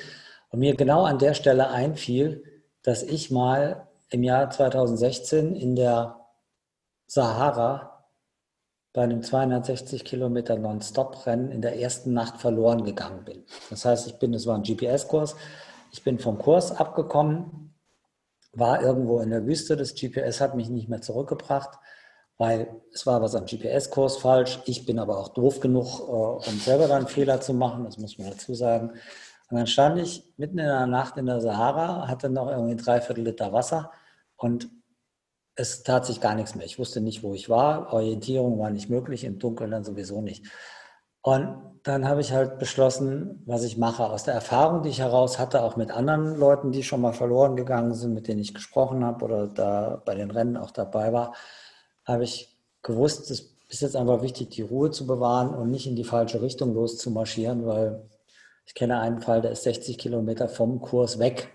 Und mir genau an der Stelle einfiel, dass ich mal im Jahr 2016 in der Sahara bei einem 260 Kilometer Non-Stop-Rennen in der ersten Nacht verloren gegangen bin. Das heißt, ich bin, es war ein GPS-Kurs, ich bin vom Kurs abgekommen, war irgendwo in der Wüste, das GPS hat mich nicht mehr zurückgebracht, weil es war was am GPS-Kurs falsch. Ich bin aber auch doof genug, äh, um selber dann Fehler zu machen, das muss man dazu sagen. Und dann stand ich mitten in der Nacht in der Sahara, hatte noch irgendwie drei Viertel Liter Wasser und es tat sich gar nichts mehr. Ich wusste nicht, wo ich war. Orientierung war nicht möglich, im Dunkeln dann sowieso nicht. Und dann habe ich halt beschlossen, was ich mache. Aus der Erfahrung, die ich heraus hatte, auch mit anderen Leuten, die schon mal verloren gegangen sind, mit denen ich gesprochen habe oder da bei den Rennen auch dabei war, habe ich gewusst, es ist jetzt einfach wichtig, die Ruhe zu bewahren und nicht in die falsche Richtung loszumarschieren, weil ich kenne einen Fall, der ist 60 Kilometer vom Kurs weg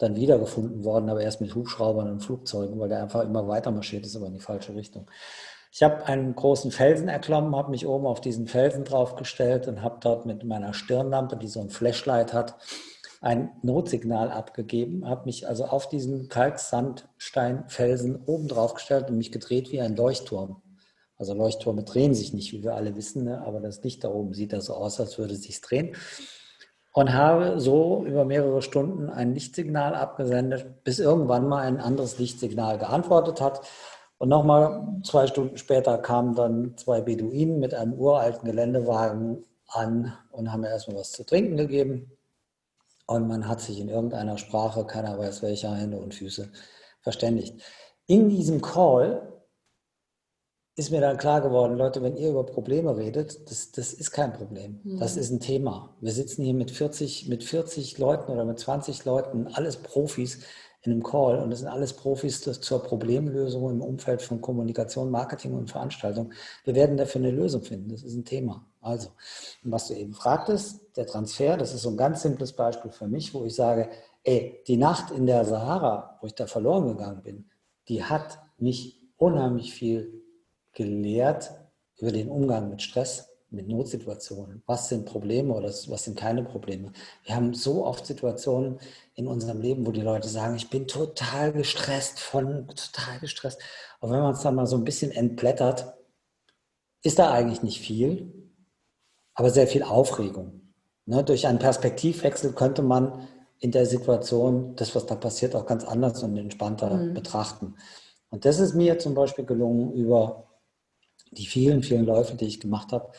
dann wiedergefunden worden, aber erst mit Hubschraubern und Flugzeugen, weil der einfach immer weiter marschiert ist, aber in die falsche Richtung. Ich habe einen großen Felsen erklommen, habe mich oben auf diesen Felsen draufgestellt und habe dort mit meiner Stirnlampe, die so ein Flashlight hat, ein Notsignal abgegeben, habe mich also auf diesen Kalksandsteinfelsen oben draufgestellt und mich gedreht wie ein Leuchtturm. Also Leuchttürme drehen sich nicht, wie wir alle wissen, ne? aber das Licht da oben sieht da so aus, als würde es sich drehen und habe so über mehrere Stunden ein Lichtsignal abgesendet, bis irgendwann mal ein anderes Lichtsignal geantwortet hat. Und nochmal zwei Stunden später kamen dann zwei Beduinen mit einem uralten Geländewagen an und haben mir erstmal was zu trinken gegeben. Und man hat sich in irgendeiner Sprache, keiner weiß welcher, Hände und Füße, verständigt. In diesem Call ist mir dann klar geworden, Leute, wenn ihr über Probleme redet, das, das ist kein Problem. Mhm. Das ist ein Thema. Wir sitzen hier mit 40, mit 40 Leuten oder mit 20 Leuten, alles Profis in einem Call und das sind alles Profis zur Problemlösung im Umfeld von Kommunikation, Marketing und Veranstaltung. Wir werden dafür eine Lösung finden. Das ist ein Thema. Also, was du eben fragtest, der Transfer, das ist so ein ganz simples Beispiel für mich, wo ich sage, ey, die Nacht in der Sahara, wo ich da verloren gegangen bin, die hat mich unheimlich viel gelehrt über den Umgang mit Stress, mit Notsituationen. Was sind Probleme oder was sind keine Probleme? Wir haben so oft Situationen in unserem Leben, wo die Leute sagen, ich bin total gestresst von, total gestresst. Und wenn man es dann mal so ein bisschen entblättert, ist da eigentlich nicht viel, aber sehr viel Aufregung. Ne? Durch einen Perspektivwechsel könnte man in der Situation das, was da passiert, auch ganz anders und entspannter mhm. betrachten. Und das ist mir zum Beispiel gelungen über die vielen, vielen Läufe, die ich gemacht habe,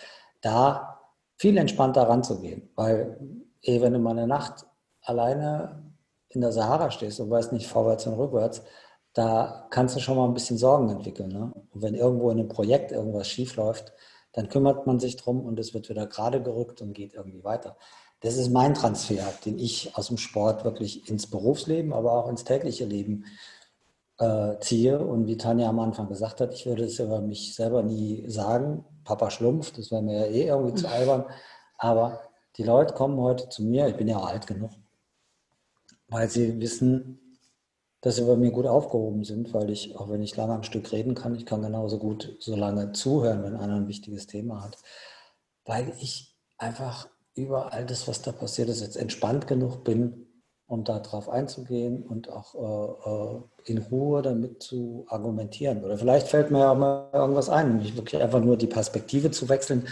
da viel entspannter ranzugehen. Weil, eh, wenn du mal eine Nacht alleine in der Sahara stehst und weißt nicht vorwärts und rückwärts, da kannst du schon mal ein bisschen Sorgen entwickeln. Ne? Und wenn irgendwo in einem Projekt irgendwas schief läuft, dann kümmert man sich drum und es wird wieder gerade gerückt und geht irgendwie weiter. Das ist mein Transfer, den ich aus dem Sport wirklich ins Berufsleben, aber auch ins tägliche Leben äh, ziehe. Und wie Tanja am Anfang gesagt hat, ich würde es über mich selber nie sagen, Papa Schlumpf, das wäre mir ja eh irgendwie zu albern. Aber die Leute kommen heute zu mir, ich bin ja alt genug, weil sie wissen, dass sie bei mir gut aufgehoben sind, weil ich, auch wenn ich lange am Stück reden kann, ich kann genauso gut so lange zuhören, wenn einer ein wichtiges Thema hat, weil ich einfach über all das, was da passiert ist, jetzt entspannt genug bin, um darauf einzugehen und auch äh, äh, in Ruhe damit zu argumentieren. Oder vielleicht fällt mir ja auch mal irgendwas ein, nicht wirklich einfach nur die Perspektive zu wechseln,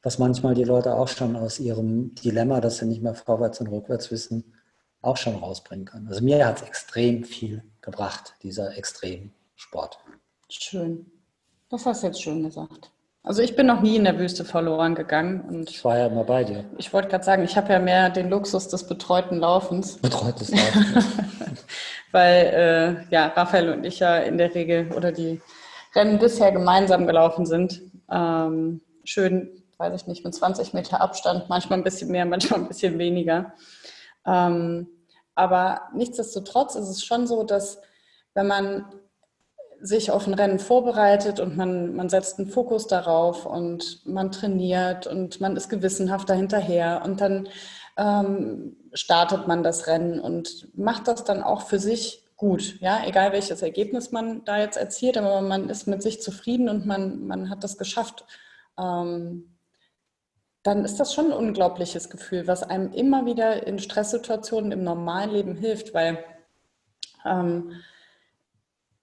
was manchmal die Leute auch schon aus ihrem Dilemma, dass sie nicht mehr vorwärts und rückwärts wissen, auch schon rausbringen kann. Also mir hat es extrem viel gebracht, dieser Extremsport. Schön. Das hast du jetzt schön gesagt. Also ich bin noch nie in der Wüste verloren gegangen. Und ich war ja immer bei dir. Ich wollte gerade sagen, ich habe ja mehr den Luxus des betreuten Laufens. Betreutes Laufen. Weil äh, ja, Raphael und ich ja in der Regel oder die Rennen bisher gemeinsam gelaufen sind. Ähm, schön, weiß ich nicht, mit 20 Meter Abstand, manchmal ein bisschen mehr, manchmal ein bisschen weniger. Ähm, aber nichtsdestotrotz ist es schon so, dass wenn man sich auf ein Rennen vorbereitet und man, man setzt einen Fokus darauf und man trainiert und man ist gewissenhaft dahinterher und dann ähm, startet man das Rennen und macht das dann auch für sich gut. Ja, egal welches Ergebnis man da jetzt erzielt, aber man ist mit sich zufrieden und man, man hat das geschafft. Ähm, dann ist das schon ein unglaubliches Gefühl, was einem immer wieder in Stresssituationen im normalen Leben hilft, weil ähm,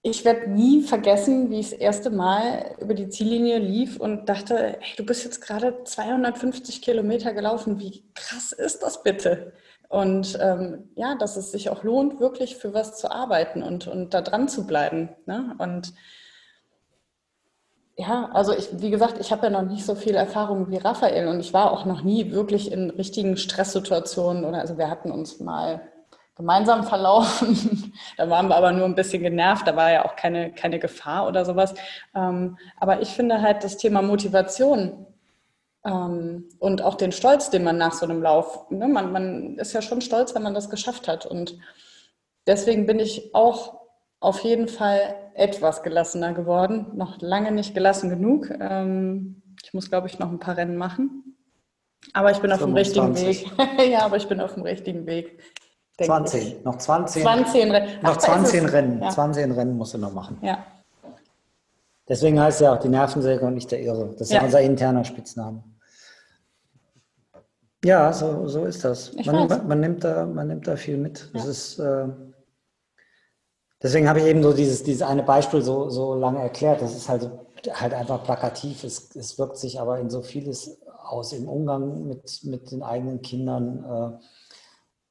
ich werde nie vergessen, wie ich das erste Mal über die Ziellinie lief und dachte, hey, du bist jetzt gerade 250 Kilometer gelaufen. Wie krass ist das bitte? Und ähm, ja, dass es sich auch lohnt, wirklich für was zu arbeiten und, und da dran zu bleiben. Ne? Und ja, also ich, wie gesagt, ich habe ja noch nicht so viel Erfahrung wie Raphael und ich war auch noch nie wirklich in richtigen Stresssituationen oder also wir hatten uns mal gemeinsam verlaufen. da waren wir aber nur ein bisschen genervt, da war ja auch keine, keine Gefahr oder sowas. Ähm, aber ich finde halt das Thema Motivation ähm, und auch den Stolz, den man nach so einem Lauf, ne, man, man ist ja schon stolz, wenn man das geschafft hat. Und deswegen bin ich auch auf jeden Fall etwas gelassener geworden. Noch lange nicht gelassen genug. Ähm, ich muss, glaube ich, noch ein paar Rennen machen. Aber ich bin auf 25. dem richtigen Weg. ja, aber ich bin auf dem richtigen Weg. 20, noch 20, 20 Rennen. Noch 20 Rennen, ja. 20 Rennen musst du noch machen. Ja. Deswegen heißt ja auch die Nervensäge und nicht der Irre. Das ist ja, unser interner Spitzname. Ja, so, so ist das. Man, man, man, nimmt da, man nimmt da viel mit. Das ist, äh, deswegen habe ich eben so dieses, dieses eine Beispiel so, so lange erklärt. Das ist halt, halt einfach plakativ. Es, es wirkt sich aber in so vieles aus im Umgang mit, mit den eigenen Kindern. Äh,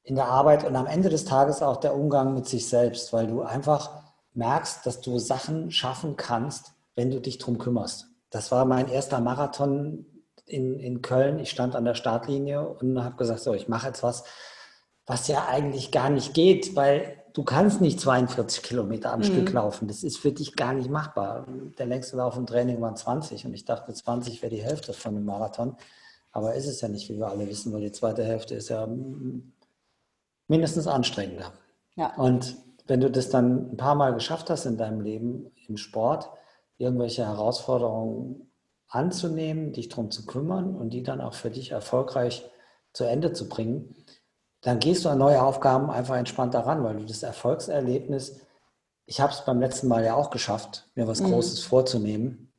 in der Arbeit und am Ende des Tages auch der Umgang mit sich selbst, weil du einfach merkst, dass du Sachen schaffen kannst, wenn du dich drum kümmerst. Das war mein erster Marathon in, in Köln. Ich stand an der Startlinie und habe gesagt, so, ich mache jetzt was, was ja eigentlich gar nicht geht, weil du kannst nicht 42 Kilometer am mhm. Stück laufen. Das ist für dich gar nicht machbar. Der längste Lauf im Training waren 20 und ich dachte, 20 wäre die Hälfte von dem Marathon. Aber ist es ja nicht, wie wir alle wissen, weil die zweite Hälfte ist ja mindestens anstrengender. Ja. Und wenn du das dann ein paar Mal geschafft hast in deinem Leben, im Sport, irgendwelche Herausforderungen anzunehmen, dich darum zu kümmern und die dann auch für dich erfolgreich zu Ende zu bringen, dann gehst du an neue Aufgaben einfach entspannt daran, weil du das Erfolgserlebnis, ich habe es beim letzten Mal ja auch geschafft, mir was mhm. Großes vorzunehmen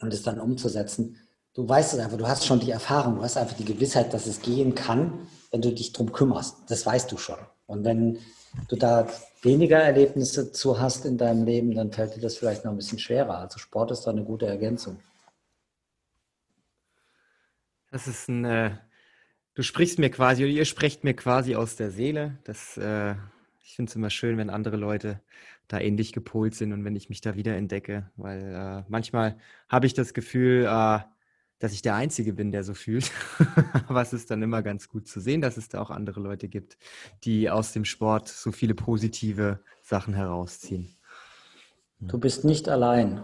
und es dann umzusetzen. Du weißt es einfach, du hast schon die Erfahrung, du hast einfach die Gewissheit, dass es gehen kann wenn du dich darum kümmerst. Das weißt du schon. Und wenn du da weniger Erlebnisse zu hast in deinem Leben, dann fällt dir das vielleicht noch ein bisschen schwerer. Also Sport ist da eine gute Ergänzung. Das ist ein, äh, du sprichst mir quasi, oder ihr sprecht mir quasi aus der Seele. Das, äh, ich finde es immer schön, wenn andere Leute da ähnlich gepolt sind und wenn ich mich da wieder entdecke, weil äh, manchmal habe ich das Gefühl, äh, dass ich der Einzige bin, der so fühlt. Aber es ist dann immer ganz gut zu sehen, dass es da auch andere Leute gibt, die aus dem Sport so viele positive Sachen herausziehen. Du bist nicht allein.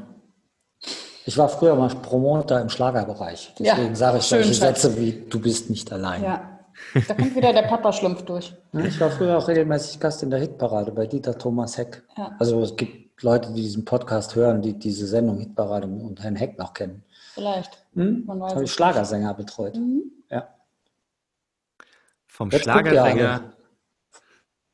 Ich war früher mal Promoter im Schlagerbereich. Deswegen ja, sage ich solche Sätze wie du bist nicht allein. Ja. Da kommt wieder der Papa-Schlumpf durch. Ich war früher auch regelmäßig Gast in der Hitparade bei Dieter Thomas Heck. Ja. Also es gibt Leute, die diesen Podcast hören, die diese Sendung Hitparade und Herrn Heck noch kennen. Vielleicht. Hm? Habe ich Schlagersänger betreut. Mhm. Ja. Vom Jetzt Schlagersänger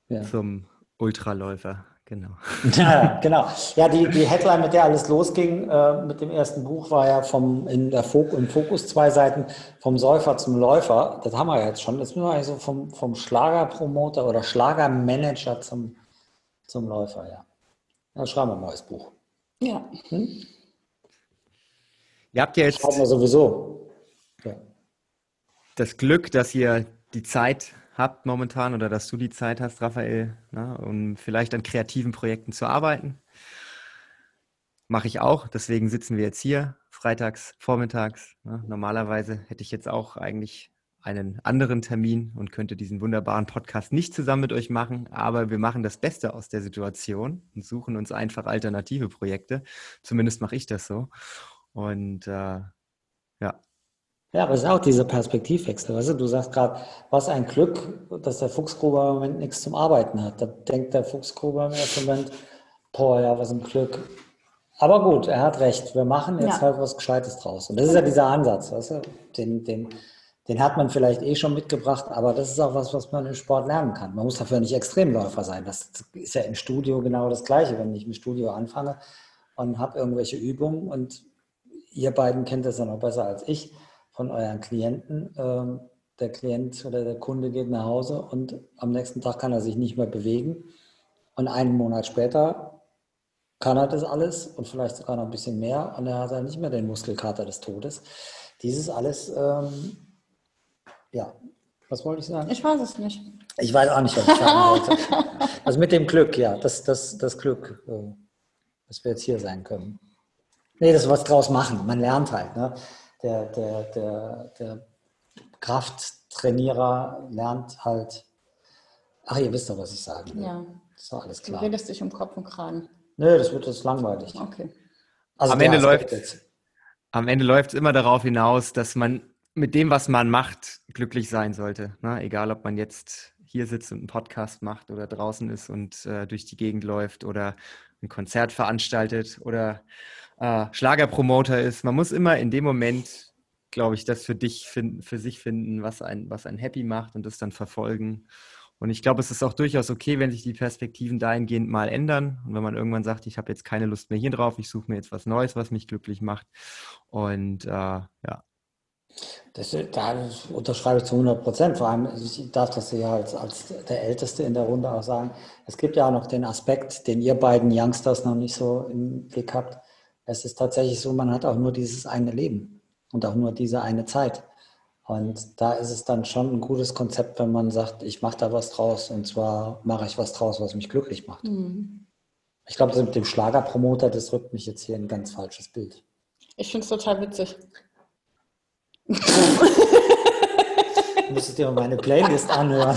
ja. zum Ultraläufer. Genau. Ja, genau. Ja, die, die Headline, mit der alles losging, äh, mit dem ersten Buch, war ja vom, in der Fok im Fokus zwei Seiten vom Säufer zum Läufer. Das haben wir jetzt schon. Jetzt müssen wir also vom, vom Schlagerpromoter oder Schlagermanager zum, zum Läufer, ja. Dann schreiben wir ein neues Buch. Ja. Hm? Ihr habt ja jetzt. Schreiben wir sowieso. Ja. Das Glück, dass ihr die Zeit habt momentan oder dass du die Zeit hast, Raphael, ne, um vielleicht an kreativen Projekten zu arbeiten. Mache ich auch, deswegen sitzen wir jetzt hier, freitags, vormittags. Ne. Normalerweise hätte ich jetzt auch eigentlich einen anderen Termin und könnte diesen wunderbaren Podcast nicht zusammen mit euch machen, aber wir machen das Beste aus der Situation und suchen uns einfach alternative Projekte. Zumindest mache ich das so. Und äh, ja, ja, aber es ist auch dieser Perspektivwechsel. Weißt du, du sagst gerade, was ein Glück, dass der Fuchsgruber im Moment nichts zum Arbeiten hat. Da denkt der Fuchsgruber im ersten Moment, boah, ja, was ein Glück. Aber gut, er hat recht. Wir machen jetzt ja. halt was Gescheites draus. Und das ist ja dieser Ansatz, weißt du? Den, den, den hat man vielleicht eh schon mitgebracht, aber das ist auch was, was man im Sport lernen kann. Man muss dafür nicht Extremläufer sein. Das ist ja im Studio genau das Gleiche. Wenn ich im Studio anfange und habe irgendwelche Übungen und ihr beiden kennt das ja noch besser als ich, von euren Klienten. Ähm, der Klient oder der Kunde geht nach Hause und am nächsten Tag kann er sich nicht mehr bewegen. Und einen Monat später kann er das alles und vielleicht sogar noch ein bisschen mehr und er hat dann nicht mehr den Muskelkater des Todes. Dieses alles, ähm, ja, was wollte ich sagen? Ich weiß es nicht. Ich weiß auch nicht, was ich sagen wollte. Also mit dem Glück, ja, das, das, das Glück, äh, dass wir jetzt hier sein können. Nee, das ist was draus machen. Man lernt halt. Ne? der, der, der, der Krafttrainierer lernt halt, ach, ihr wisst doch, was ich sagen will. Ja. Das ist doch alles klar. Du redest dich um Kopf und Kragen. Nö, das wird jetzt langweilig. Okay. Also am, Ende läuft, am Ende läuft es immer darauf hinaus, dass man mit dem, was man macht, glücklich sein sollte. Ne? Egal, ob man jetzt hier sitzt und einen Podcast macht oder draußen ist und äh, durch die Gegend läuft oder ein Konzert veranstaltet oder äh, Schlagerpromoter ist. Man muss immer in dem Moment, glaube ich, das für dich finden, für sich finden, was ein, was einen happy macht und das dann verfolgen. Und ich glaube, es ist auch durchaus okay, wenn sich die Perspektiven dahingehend mal ändern und wenn man irgendwann sagt, ich habe jetzt keine Lust mehr hier drauf, ich suche mir jetzt was Neues, was mich glücklich macht. Und äh, ja. Das, da unterschreibe ich zu 100 Prozent. Vor allem, ich darf das ja als, als der Älteste in der Runde auch sagen. Es gibt ja auch noch den Aspekt, den ihr beiden Youngsters noch nicht so im Blick habt es ist tatsächlich so, man hat auch nur dieses eine Leben und auch nur diese eine Zeit. Und da ist es dann schon ein gutes Konzept, wenn man sagt, ich mache da was draus und zwar mache ich was draus, was mich glücklich macht. Mhm. Ich glaube, das mit dem Schlagerpromoter, das rückt mich jetzt hier in ein ganz falsches Bild. Ich finde es total witzig. du müsstest dir mal meine Playlist anhören.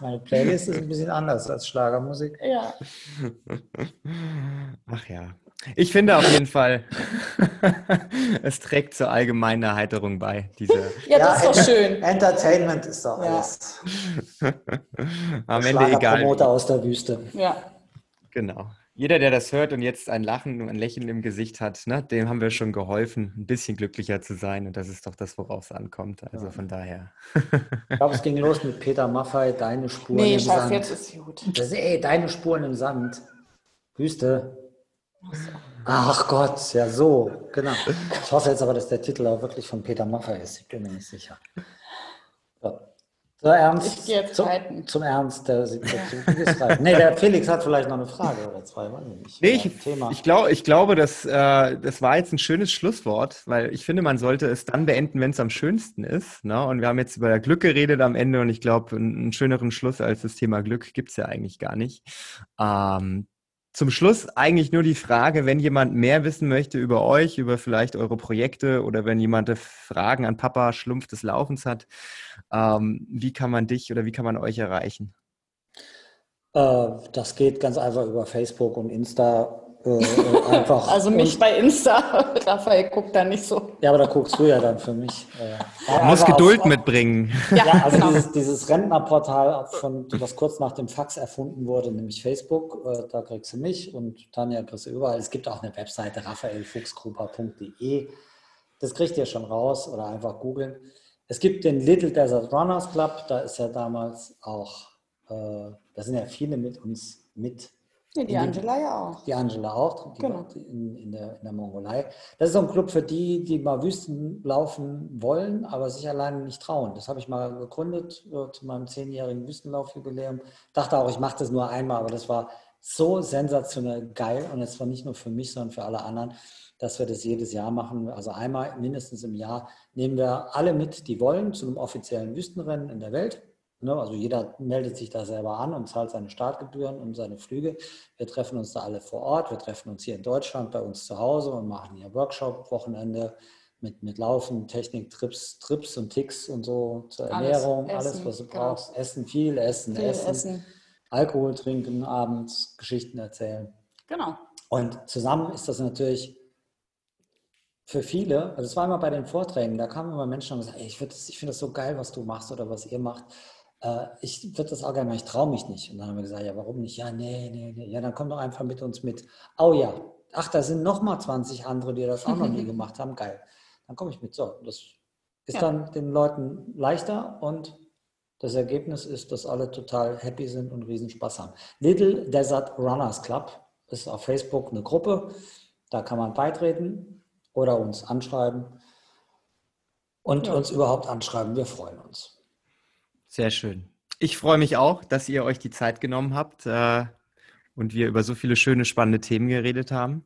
Meine Playlist ist ein bisschen anders als Schlagermusik. Ja. Ach ja. Ich finde auf jeden Fall, es trägt zur allgemeinen Erheiterung bei. Diese ja, das ja, ist doch schön. Entertainment ist doch ja. alles. Am Ende egal. Promoter aus der Wüste. Ja. Genau. Jeder, der das hört und jetzt ein Lachen und ein Lächeln im Gesicht hat, ne, dem haben wir schon geholfen, ein bisschen glücklicher zu sein. Und das ist doch das, worauf es ankommt. Also ja. von daher. ich glaube, es ging los mit Peter Maffei, deine Spuren nee, im Sand. Nee, jetzt ist gut. Das ist, ey, deine Spuren im Sand. Wüste. Ach Gott, ja so, genau. Ich hoffe jetzt aber, dass der Titel auch wirklich von Peter Maffay ist. Ich bin mir nicht sicher. So. So, Ernst, ich gehe jetzt zum, zum Ernst der Situation. nee, der Felix hat vielleicht noch eine Frage oder zwei. Nicht. Nee, ich, ich, glaub, ich glaube, dass, äh, das war jetzt ein schönes Schlusswort, weil ich finde, man sollte es dann beenden, wenn es am schönsten ist. Ne? Und wir haben jetzt über Glück geredet am Ende und ich glaube, einen, einen schöneren Schluss als das Thema Glück gibt es ja eigentlich gar nicht. Ähm, zum Schluss eigentlich nur die Frage, wenn jemand mehr wissen möchte über euch, über vielleicht eure Projekte oder wenn jemand Fragen an Papa Schlumpf des Laufens hat, ähm, wie kann man dich oder wie kann man euch erreichen? Äh, das geht ganz einfach über Facebook und Insta. Äh, einfach. Also mich bei Insta, Raphael guckt da nicht so. Ja, aber da guckst du ja dann für mich. Äh, ja, muss Geduld auf, mitbringen. Ja, ja also genau. dieses, dieses Rentnerportal, von, was kurz nach dem Fax erfunden wurde, nämlich Facebook, äh, da kriegst du mich und Tanja kriegst du überall. Es gibt auch eine Webseite, raphaelfuchsgruber.de. Das kriegt ihr schon raus oder einfach googeln. Es gibt den Little Desert Runners Club, da ist ja damals auch, äh, da sind ja viele mit uns mit Nee, die Angela ja auch. Die Angela auch, die genau. in, in, der, in der Mongolei. Das ist so ein Club für die, die mal Wüsten laufen wollen, aber sich alleine nicht trauen. Das habe ich mal gegründet äh, zu meinem zehnjährigen Wüstenlaufjubiläum. Dachte auch, ich mache das nur einmal, aber das war so sensationell geil und es war nicht nur für mich, sondern für alle anderen, dass wir das jedes Jahr machen. Also einmal mindestens im Jahr nehmen wir alle mit, die wollen, zu einem offiziellen Wüstenrennen in der Welt. Ne, also jeder meldet sich da selber an und zahlt seine Startgebühren und seine Flüge. Wir treffen uns da alle vor Ort. Wir treffen uns hier in Deutschland bei uns zu Hause und machen hier Workshop-Wochenende mit, mit Laufen, Technik, Trips, Trips und Ticks und so zur Ernährung, alles, alles was du genau. brauchst. Essen, viel essen, viel essen, essen, Alkohol trinken abends, Geschichten erzählen. Genau. Und zusammen ist das natürlich für viele, also es war immer bei den Vorträgen, da kamen immer Menschen und gesagt, ey, ich, ich finde das so geil, was du machst oder was ihr macht äh, ich würde das auch gerne mal, ich traue mich nicht. Und dann haben wir gesagt, ja, warum nicht? Ja, nee, nee, nee. Ja, dann komm doch einfach mit uns mit. Oh ja, ach, da sind noch mal 20 andere, die das auch noch nie gemacht haben. Geil. Dann komme ich mit. So, das ist ja. dann den Leuten leichter und das Ergebnis ist, dass alle total happy sind und riesen Spaß haben. Little Desert Runners Club ist auf Facebook eine Gruppe. Da kann man beitreten oder uns anschreiben und ja. uns überhaupt anschreiben. Wir freuen uns. Sehr schön. Ich freue mich auch, dass ihr euch die Zeit genommen habt äh, und wir über so viele schöne, spannende Themen geredet haben.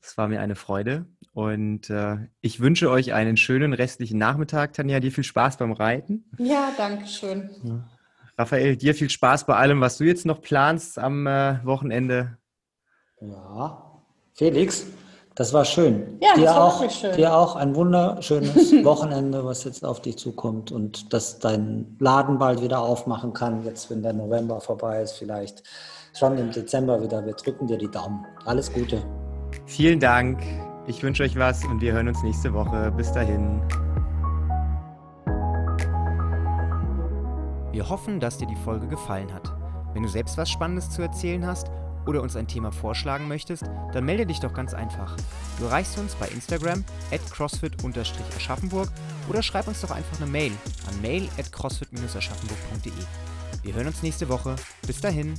Es war mir eine Freude und äh, ich wünsche euch einen schönen restlichen Nachmittag. Tanja, dir viel Spaß beim Reiten. Ja, danke schön. Ja. Raphael, dir viel Spaß bei allem, was du jetzt noch planst am äh, Wochenende. Ja, Felix, das war schön. Ja, dir das war auch, wirklich schön. Dir auch ein wunderschönes Wochenende, was jetzt auf dich zukommt und dass dein Laden bald wieder aufmachen kann, jetzt wenn der November vorbei ist, vielleicht schon im Dezember wieder. Wir drücken dir die Daumen. Alles Gute. Vielen Dank. Ich wünsche euch was und wir hören uns nächste Woche. Bis dahin. Wir hoffen, dass dir die Folge gefallen hat. Wenn du selbst was Spannendes zu erzählen hast, oder uns ein Thema vorschlagen möchtest, dann melde dich doch ganz einfach. Du erreichst uns bei Instagram at crossfit-aschaffenburg oder schreib uns doch einfach eine Mail an mail at crossfit-aschaffenburg.de. Wir hören uns nächste Woche. Bis dahin.